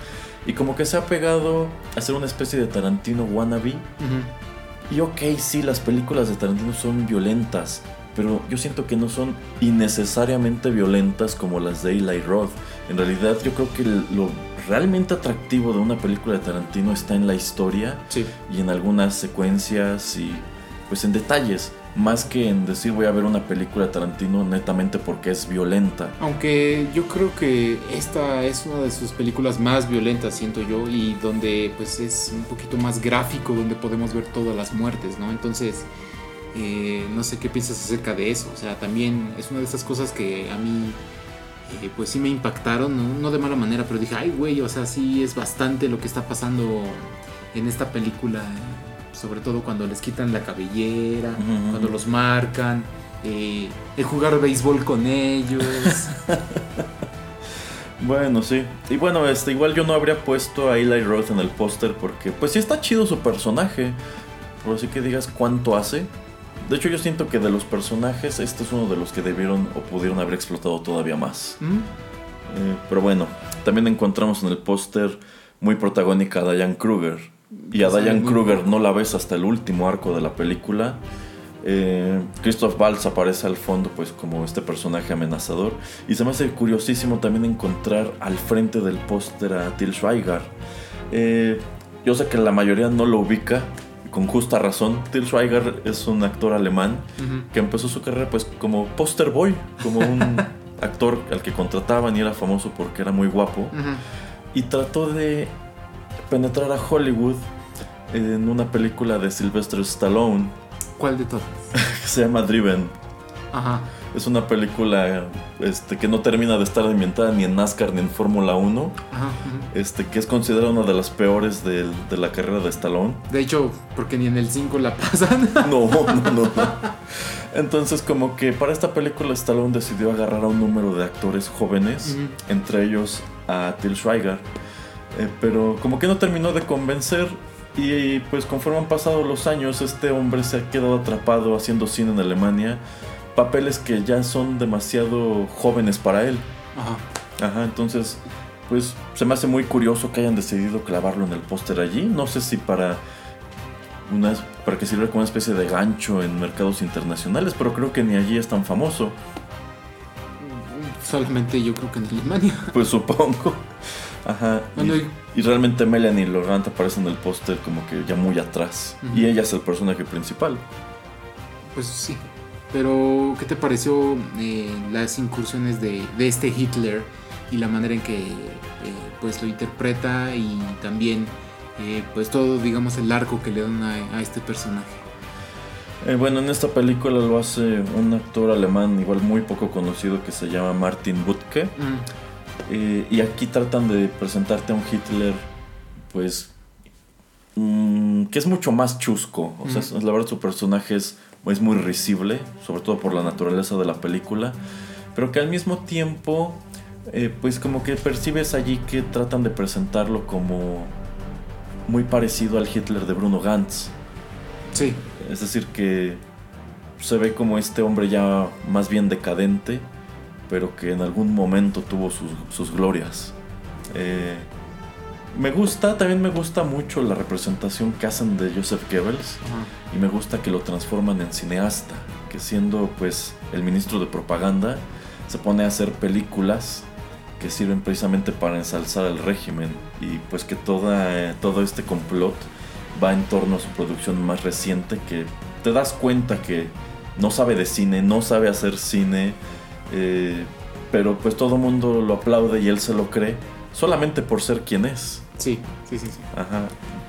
Y como que se ha pegado a ser una especie de Tarantino wannabe. Uh -huh. Y ok, sí, las películas de Tarantino son violentas, pero yo siento que no son innecesariamente violentas como las de Eli Roth. En realidad yo creo que lo realmente atractivo de una película de Tarantino está en la historia sí. y en algunas secuencias y pues en detalles, más que en decir voy a ver una película de Tarantino netamente porque es violenta. Aunque yo creo que esta es una de sus películas más violentas, siento yo, y donde pues es un poquito más gráfico, donde podemos ver todas las muertes, ¿no? Entonces... Eh, no sé qué piensas acerca de eso. O sea, también es una de esas cosas que a mí, eh, pues sí me impactaron, ¿no? no de mala manera, pero dije, ay, güey, o sea, sí es bastante lo que está pasando en esta película. Sobre todo cuando les quitan la cabellera, uh -huh. cuando los marcan, eh, el jugar béisbol con ellos. [laughs] Bueno, sí. Y bueno, este, igual yo no habría puesto a Eli Roth en el póster porque, pues sí está chido su personaje. Pero así que digas cuánto hace, de hecho, yo siento que de los personajes, este es uno de los que debieron o pudieron haber explotado todavía más. ¿Mm? Eh, pero bueno, también encontramos en el póster muy protagónica a Diane Kruger. Y a Diane Kruger no la ves hasta el último arco de la película. Eh, Christoph Waltz aparece al fondo pues como este personaje amenazador. Y se me hace curiosísimo también encontrar al frente del póster a Til Schweiger. Eh, yo sé que la mayoría no lo ubica, con justa razón. Til Schweiger es un actor alemán uh -huh. que empezó su carrera pues como poster boy, como un [laughs] actor al que contrataban y era famoso porque era muy guapo. Uh -huh. Y trató de penetrar a Hollywood en una película de Sylvester Stallone. ¿Cuál de todas? [laughs] Se llama Driven. Ajá. Es una película este, que no termina de estar ambientada ni en NASCAR ni en Fórmula 1. Ajá, ajá. Este, que es considerada una de las peores de, de, la carrera de Stallone. De hecho, porque ni en el 5 la pasan. [laughs] No, no, no, no. Entonces, como que para esta película Stallone decidió agarrar a un número de actores jóvenes, uh -huh. entre ellos a Til Schweiger. Eh, pero como que no terminó de convencer y pues conforme han pasado los años, este hombre se ha quedado atrapado haciendo cine en Alemania papeles que ya son demasiado jóvenes para él. Ajá. Ajá, entonces, pues se me hace muy curioso que hayan decidido clavarlo en el póster allí. No sé si para una, para que sirva como una especie de gancho en mercados internacionales, pero creo que ni allí es tan famoso. Solamente yo creo que en Alemania. [laughs] Pues supongo. Ajá. Bueno, y, y, realmente Melanie Laurent aparece en el póster como que ya muy atrás. Uh -huh. Y ella es el personaje principal. Pues sí. Pero, ¿qué te pareció eh, las incursiones de, de, este Hitler y la manera en que eh, pues lo interpreta y también eh, pues todo, digamos, el arco que le dan a, este personaje. Bueno, en esta película lo hace un actor alemán igual muy poco conocido que se llama Martin Butke. Mm. Y aquí tratan de presentarte a un Hitler, pues, mm, que es mucho más chusco. O sea, mm. la verdad su personaje es, es muy risible, sobre todo por la naturaleza de la película. Pero que al mismo tiempo, pues como que percibes allí que tratan de presentarlo como muy parecido al Hitler de Bruno Gantz. Sí. Es decir, que se ve como este hombre ya más bien decadente, pero que en algún momento tuvo sus, glorias. Eh, me gusta, también me gusta mucho la representación que hacen de Joseph Goebbels y me gusta que lo transforman en cineasta, que siendo pues el ministro de propaganda se pone a hacer películas que sirven precisamente para ensalzar al régimen y pues que toda, todo este complot va en torno a su producción más reciente que te das cuenta que no sabe de cine, no sabe hacer cine, eh, pero pues todo el mundo lo aplaude y él se lo cree solamente por ser quien es. Sí, sí, sí, sí. Ajá.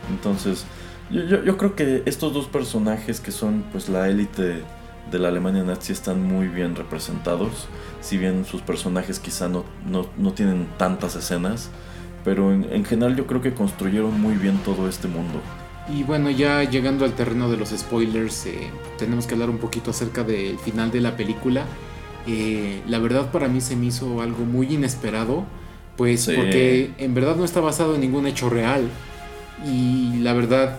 Entonces, yo, yo creo que estos dos personajes que son pues la élite de la Alemania nazi están muy bien representados, si bien sus personajes quizá no, no, tienen tantas escenas, pero en, general yo creo que construyeron muy bien todo este mundo. Y bueno, ya llegando al terreno de los spoilers, eh, tenemos que hablar un poquito acerca del final de la película. Eh, la verdad para mí se me hizo algo muy inesperado, pues porque en verdad no está basado en ningún hecho real. Y la verdad,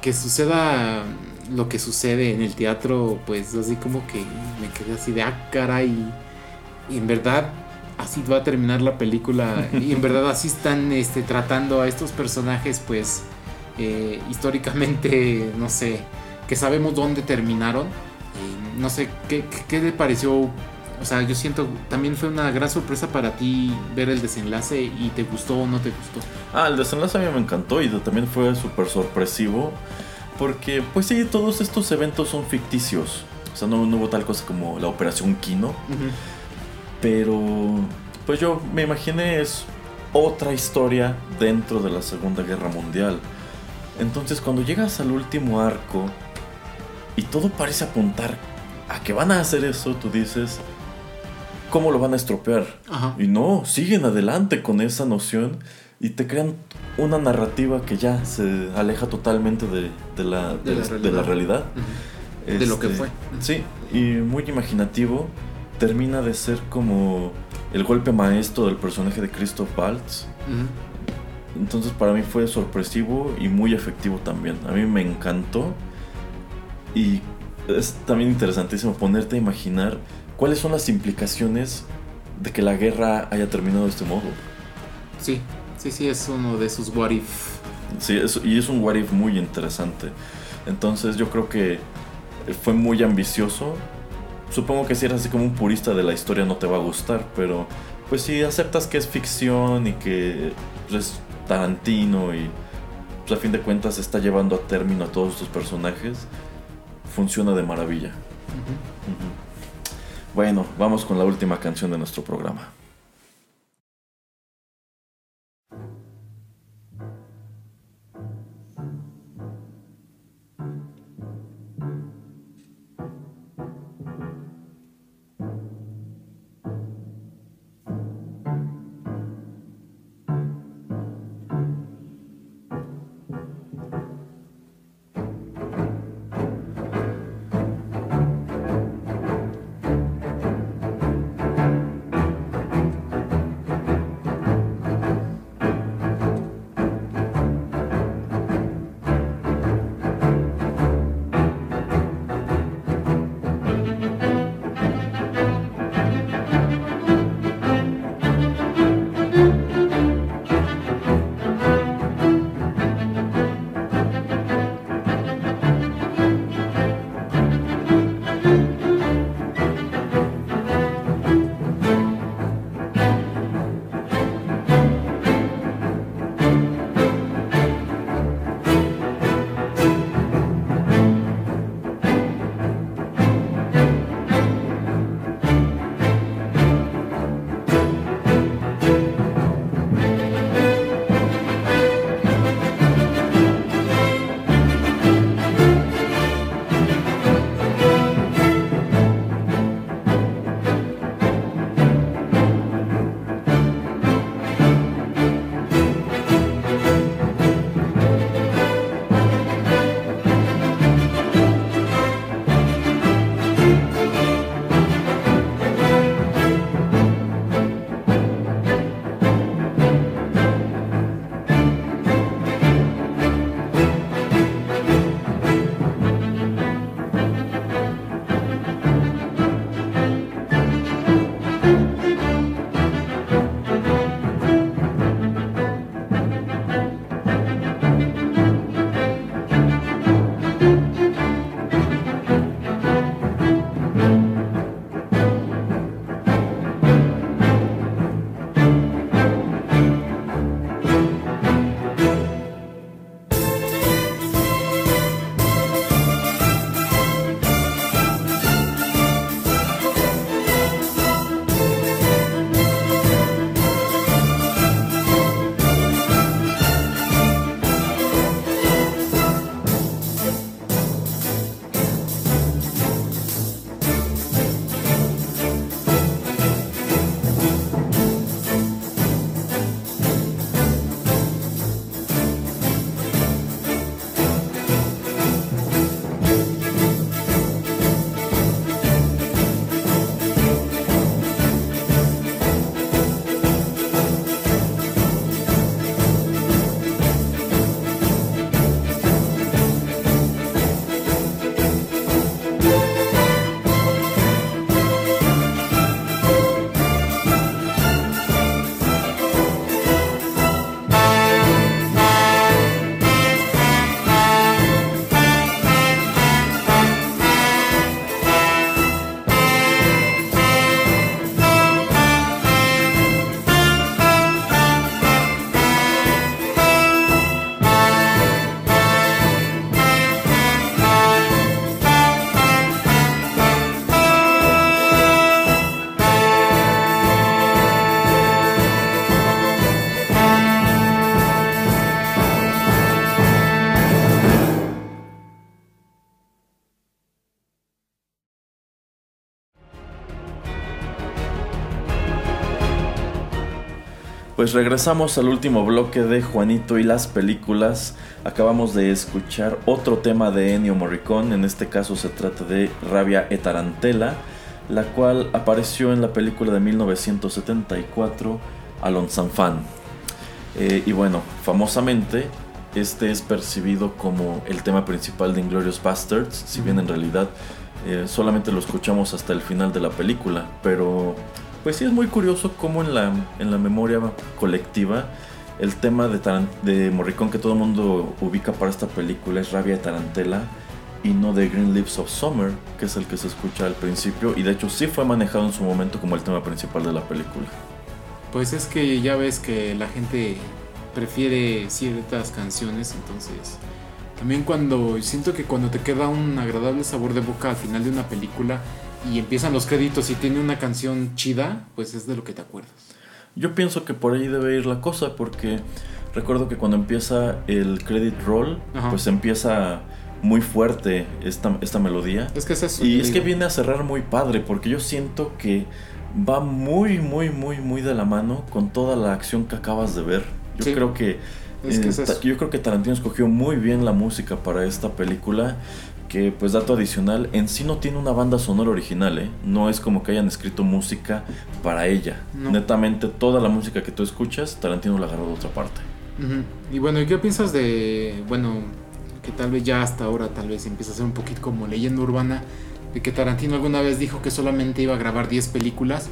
que suceda lo que sucede en el teatro, pues así como que me quedé así de ah, cara y, en verdad así va a terminar la película y en verdad así están este, tratando a estos personajes, pues eh, históricamente, no sé, que sabemos dónde terminaron. no sé, ¿qué, ¿qué, le pareció? O sea, yo siento, también fue una gran sorpresa para ti ver el desenlace y te gustó o no te gustó. Ah, el desenlace a mí me encantó y también fue súper sorpresivo. Porque, pues sí, todos estos eventos son ficticios. O sea, no, hubo tal cosa como la Operación Kino. Pero, pues yo me imaginé es otra historia dentro de la Segunda Guerra Mundial. Entonces, cuando llegas al último arco y todo parece apuntar a que van a hacer eso, tú dices, ¿cómo lo van a estropear? Y no, siguen adelante con esa noción y te crean una narrativa que ya se aleja totalmente de, la, realidad. de lo que este, fue. Sí, y muy imaginativo. Termina de ser como el golpe maestro del personaje de Christoph Waltz. Entonces para mí fue sorpresivo y muy efectivo también. A mí me encantó. Y es también interesantísimo ponerte a imaginar cuáles son las implicaciones de que la guerra haya terminado de este modo. Sí, Sí, sí, es uno de sus what if. Sí, y es un what if muy interesante. Entonces yo creo que fue muy ambicioso. Supongo que si eres así como un purista de la historia no te va a gustar, pero pues si aceptas que es ficción y que es Tarantino y pues, a fin de cuentas está llevando a término a todos estos personajes, funciona de maravilla. Bueno, vamos con la última canción de nuestro programa. Pues regresamos al último bloque de Juanito y las películas. Acabamos de escuchar otro tema de Ennio Morricone, en este caso se trata de Rabia e Tarantella, la cual apareció en la película de 1974 Alon Sanfan. Eh, y bueno, famosamente, este es percibido como el tema principal de Inglorious Bastards, si bien en realidad eh, solamente lo escuchamos hasta el final de la película, pero pues sí es muy curioso cómo en la, en la memoria colectiva el tema de, de Morricone que todo el mundo ubica para esta película es Rabia de Tarantela y no de Green Leaves of Summer, que es el que se escucha al principio y de hecho sí fue manejado en su momento como el tema principal de la película. Pues es que ya ves que la gente prefiere ciertas canciones, entonces también cuando siento que cuando te queda un agradable sabor de boca al final de una película, y empiezan los créditos y tiene una canción chida, pues es de lo que te acuerdas. Yo pienso que por ahí debe ir la cosa, porque recuerdo que cuando empieza el credit roll, pues empieza muy fuerte esta, esta melodía. Es que es eso. Y es que viene a cerrar muy padre, porque yo siento que va muy, muy, muy, muy de la mano con toda la acción que acabas de ver. Yo creo que, eh, yo creo que Tarantino escogió muy bien la música para esta película que pues dato adicional, en sí no tiene una banda sonora original, ¿eh? no es como que hayan escrito música para ella. Netamente toda la música que tú escuchas, Tarantino la agarró de otra parte. Y bueno, ¿y qué piensas de, bueno, que tal vez ya hasta ahora tal vez empieza a ser un poquito como leyenda urbana, de que Tarantino alguna vez dijo que solamente iba a grabar 10 películas,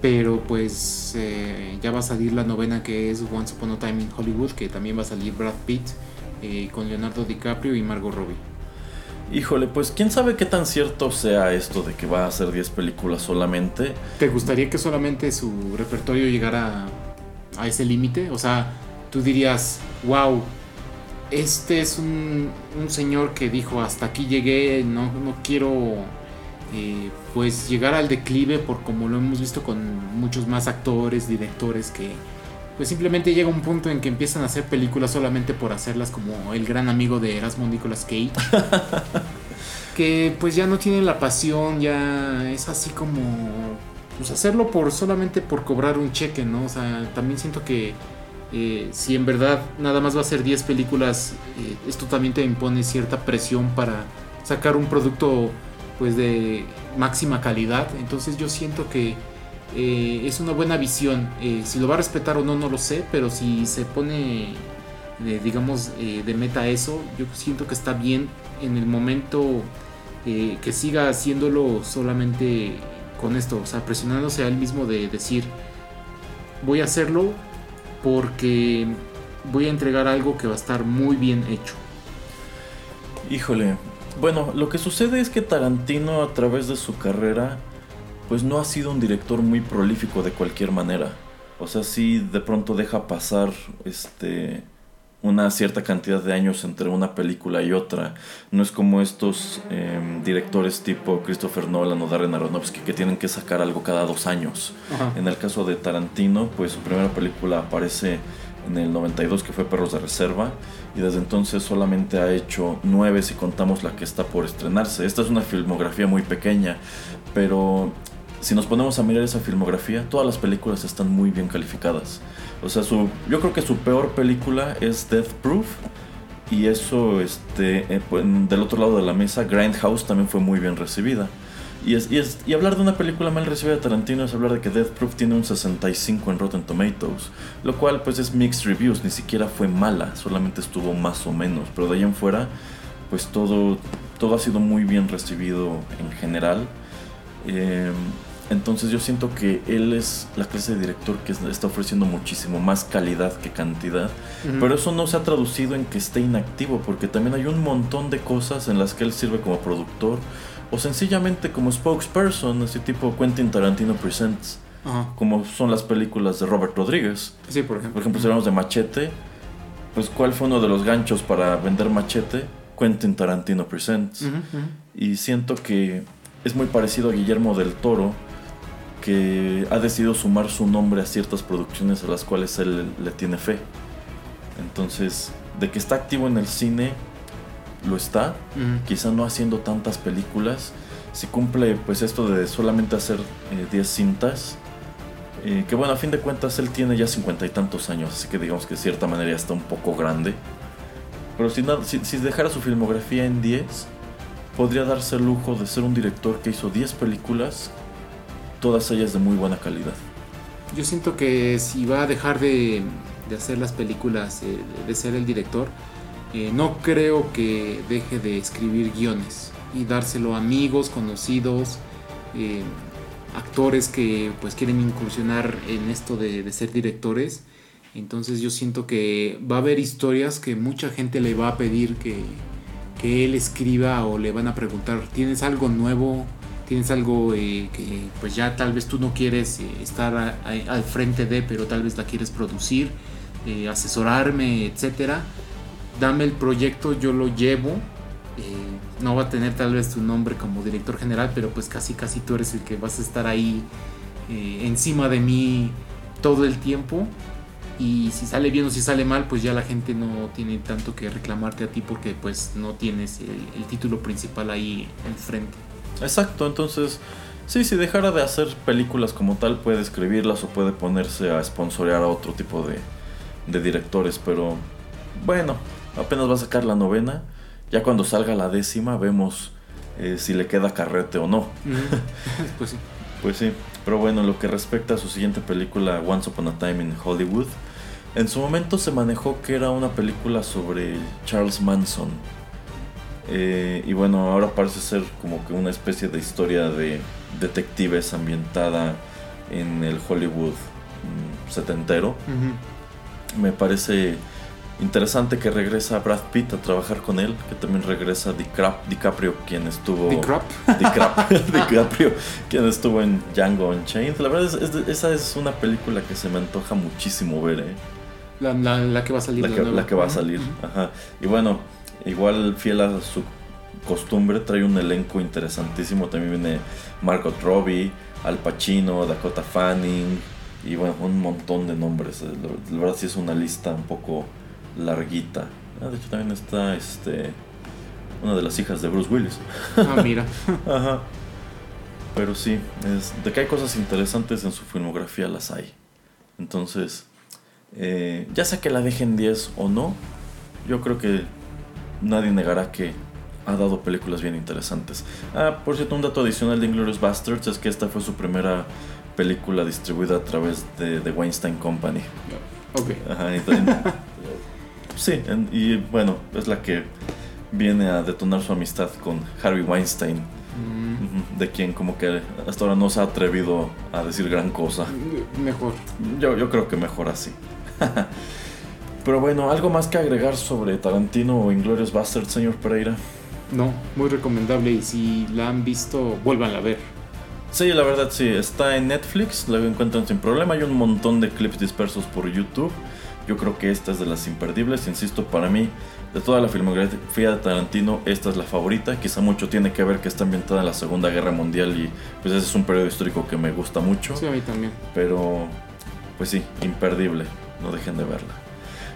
pero pues eh, ya va a salir la novena que es Once Upon a Time in Hollywood, que también va a salir Brad Pitt eh, con Leonardo DiCaprio y Margot Robbie. Híjole, pues quién sabe qué tan cierto sea esto de que va a hacer 10 películas solamente. ¿Te gustaría que solamente su repertorio llegara a ese límite? O sea, tú dirías, wow, este es un, señor que dijo, hasta aquí llegué, no, no quiero eh, pues llegar al declive por como lo hemos visto con muchos más actores, directores que pues simplemente llega un punto en que empiezan a hacer películas solamente por hacerlas como el gran amigo de Erasmo Nicolas Cage. [laughs] que pues ya no tienen la pasión, ya es así como pues hacerlo por solamente por cobrar un cheque, ¿no? O sea, también siento que eh, si en verdad nada más va a ser 10 películas, eh, esto también te impone cierta presión para sacar un producto pues de máxima calidad. Entonces yo siento que eh, es una buena visión. Eh, si lo va a respetar o no, no lo sé, pero si se pone, eh, digamos, de meta eso, yo siento que está bien en el momento que siga haciéndolo solamente con esto, o sea, presionándose a él mismo de decir, voy a hacerlo porque voy a entregar algo que va a estar muy bien hecho. Híjole, bueno, lo que sucede es que Tarantino a través de su carrera pues no ha sido un director muy prolífico de cualquier manera. O sea, sí de pronto deja pasar este una cierta cantidad de años entre una película y otra. No es como estos em, directores tipo Christopher Nolan o Darren Aronofsky que tienen que sacar algo cada dos años. En el caso de Tarantino, pues su primera película aparece en el 92 que fue Perros de Reserva y desde entonces solamente ha hecho nueve si contamos la que está por estrenarse. Esta es una filmografía muy pequeña, pero si nos ponemos a mirar esa filmografía, todas las películas están muy bien calificadas. O sea, su, yo creo que su peor película es Death Proof. Y eso, este, eh, pues, del otro lado de la mesa, Grindhouse también fue muy bien recibida. Y, es, y, es, y, hablar de una película mal recibida de Tarantino es hablar de que Death Proof tiene un 65 en Rotten Tomatoes, lo cual pues es mixed reviews, ni siquiera fue mala, solamente estuvo más o menos, pero de ahí en fuera pues todo, todo ha sido muy bien recibido en general. Eh, entonces yo siento que él es la clase de director que está ofreciendo muchísimo más calidad que cantidad. Pero eso no se ha traducido en que esté inactivo, porque también hay un montón de cosas en las que él sirve como productor o sencillamente como spokesperson, así tipo Quentin Tarantino Presents, como son las películas de Robert Rodríguez. Sí, por ejemplo. Por ejemplo, si hablamos de Machete, pues ¿cuál fue uno de los ganchos para vender Machete? Quentin Tarantino Presents. Y siento que es muy parecido a Guillermo del Toro que ha decidido sumar su nombre a ciertas producciones a las cuales él le tiene fe. Entonces, de que está activo en el cine, lo está, quizá no haciendo tantas películas. Si cumple pues esto de solamente hacer 10 eh, cintas, Eh, que bueno, a fin de cuentas él tiene ya cincuenta y tantos años, así que digamos que de cierta manera ya está un poco grande. Pero si, si, si dejara su filmografía en 10, podría darse el lujo de ser un director que hizo 10 películas, todas ellas de muy buena calidad. Yo siento que si va a dejar de, de hacer las películas, eh, de ser el director, eh, no creo que deje de escribir guiones y dárselo a amigos, conocidos, eh, actores que pues quieren incursionar en esto de, de ser directores. Entonces yo siento que va a haber historias que mucha gente le va a pedir que, que él escriba o le van a preguntar, ¿tienes algo nuevo? ¿Tienes algo eh, que pues ya tal vez tú no quieres eh, estar al frente de, pero tal vez la quieres producir, eh, asesorarme, etcétera? Dame el proyecto, yo lo llevo. no va a tener tal vez tu nombre como director general, pero pues casi casi tú eres el que vas a estar ahí encima de mí todo el tiempo y si sale bien o si sale mal, pues ya la gente no tiene tanto que reclamarte a ti porque pues no tienes el, el título principal ahí enfrente. Exacto, entonces, sí, si dejara de hacer películas como tal, puede escribirlas o puede ponerse a sponsorear a otro tipo de, de directores, pero bueno, apenas va a sacar la novena, ya cuando salga la décima vemos eh, si le queda carrete o no. [laughs] pues sí. Pues sí, pero bueno, en lo que respecta a su siguiente película, Once Upon a Time in Hollywood, en su momento se manejó que era una película sobre Charles Manson. Eh, y bueno, ahora parece ser como que una especie de historia de detectives ambientada en el Hollywood mm, setentero. Ujú. Me parece interesante que regresa Brad Pitt a trabajar con él, que también regresa DiCrap- DiCaprio, quien estuvo... Crop. DiCrap- [laughs] [laughs] DiCaprio, quien estuvo en Django Unchained. La verdad, es, esa es una película que se me antoja muchísimo ver, ¿eh? La, la- la que va a salir. la, que, nuevo. la que va a salir. Ajá. Y bueno, igual fiel a su costumbre, trae un elenco interesantísimo. También viene Margot Robbie, Al Pacino, Dakota Fanning y bueno, un montón de nombres. Eh, La, la verdad sí es una lista un poco larguita. Ah, de hecho también está este una de las hijas de Bruce Willis. Ah, mira. [laughs] Ajá. Pero sí, es, de que hay cosas interesantes en su filmografía las hay. Entonces, eh, ya sea que la dejen 10 o no, yo creo que nadie negará que ha dado películas bien interesantes. Ah, por cierto, un dato adicional de Inglourious Basterds es que esta fue su primera película distribuida a través de The Weinstein Company. Ok. Ajá, y- [laughs] sí, en- y bueno, es la que viene a detonar su amistad con Harvey Weinstein. Mm, de quien como que hasta ahora no se ha atrevido a decir gran cosa. mejor. Yo, yo creo que mejor así. [laughs] Pero bueno, ¿algo más que agregar sobre Tarantino o Inglorious Bastard, señor Pereira? No, muy recomendable y si la han visto, vuélvanla a ver. Sí, la verdad sí, está en Netflix, la encuentran sin problema, hay un montón de clips dispersos por YouTube. Yo creo que esta es de las imperdibles, insisto, para mí, de toda la filmografía de Tarantino, esta es la favorita. Quizá mucho tiene que ver que está ambientada en la Segunda Guerra Mundial y pues ese es un periodo histórico que me gusta mucho. Sí, a mí también. Pero, pues sí, imperdible. No dejen de verla.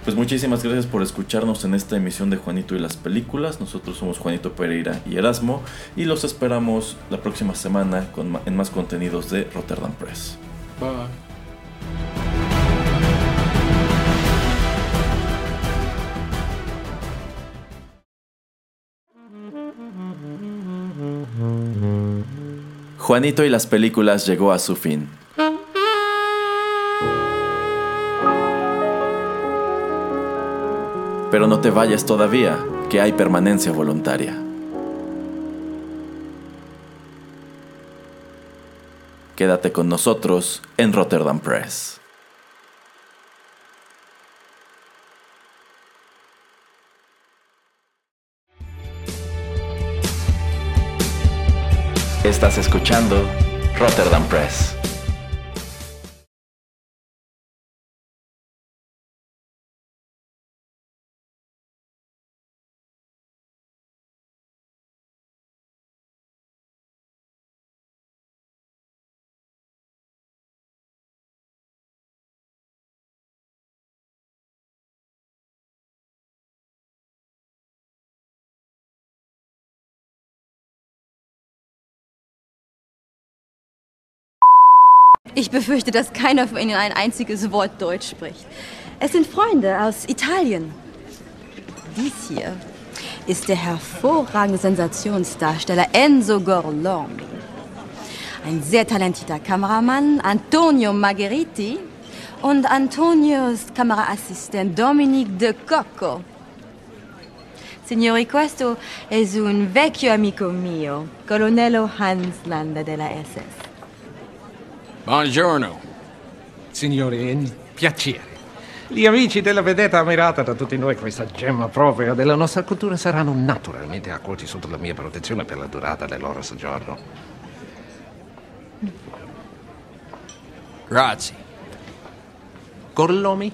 Pues muchísimas gracias por escucharnos en esta emisión de Juanito y las películas. Nosotros somos Juanito Pereira y Erasmo y los esperamos la próxima semana con, en más contenidos de Rotterdam Press. Bye. Juanito y las películas llegó a su fin. Pero no te vayas todavía, que hay permanencia voluntaria. Quédate con nosotros en Rotterdam Press. Estás escuchando Rotterdam Press. Ich befürchte, dass keiner von Ihnen ein einziges Wort Deutsch spricht. Es sind Freunde aus Italien. Dies hier ist der hervorragende Sensationsdarsteller Enzo Gorlami. Ein sehr talentierter Kameramann, Antonio Margheriti. Und Antonios Kameraassistent Dominique De Cocco. Signori, questo è un vecchio amico mio, colonnello Hans Landa della SS. Buongiorno. Signori, è un piacere. Gli amici della vedetta ammirata da tutti noi, questa gemma propria della nostra cultura, saranno naturalmente accolti sotto la mia protezione per la durata del loro soggiorno. Grazie. Gorlomi?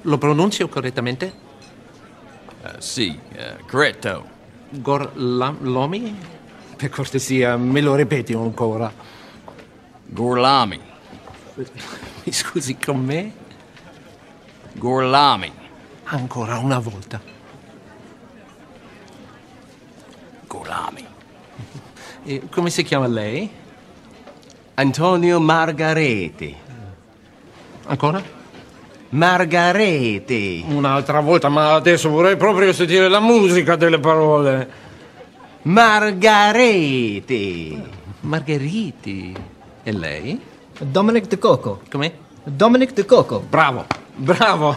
Lo pronuncio correttamente? Uh, sì, uh, corretto. Gorlomi? Per cortesia, me lo ripeti ancora. Gorlami. [laughs] Mi scusi con me? Gorlami. Ancora una volta. Gorlami. E come si chiama lei? Antonio Margareti. Ancora? Margareti. Un'altra volta, ma adesso vorrei proprio sentire la musica delle parole. Margareti. Margheriti. E lei? Dominic de Coco. Come? Dominic de Coco. Bravo, bravo.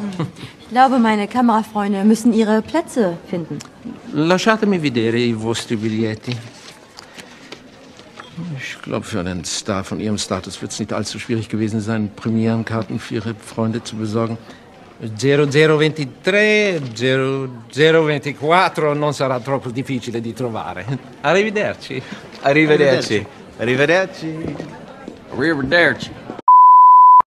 Ich glaube, meine Kamerafreunde müssen ihre Plätze finden. Lasciatemi vedere i vostri biglietti. Ich glaube, für einen Star von Ihrem Status wird es nicht allzu schwierig gewesen sein, Premierenkarten für Ihre Freunde zu besorgen. 0023, 0024 non sarà troppo difficile di trovare. Arrivederci. Arrivederci. Arrivederci. Arrivederci.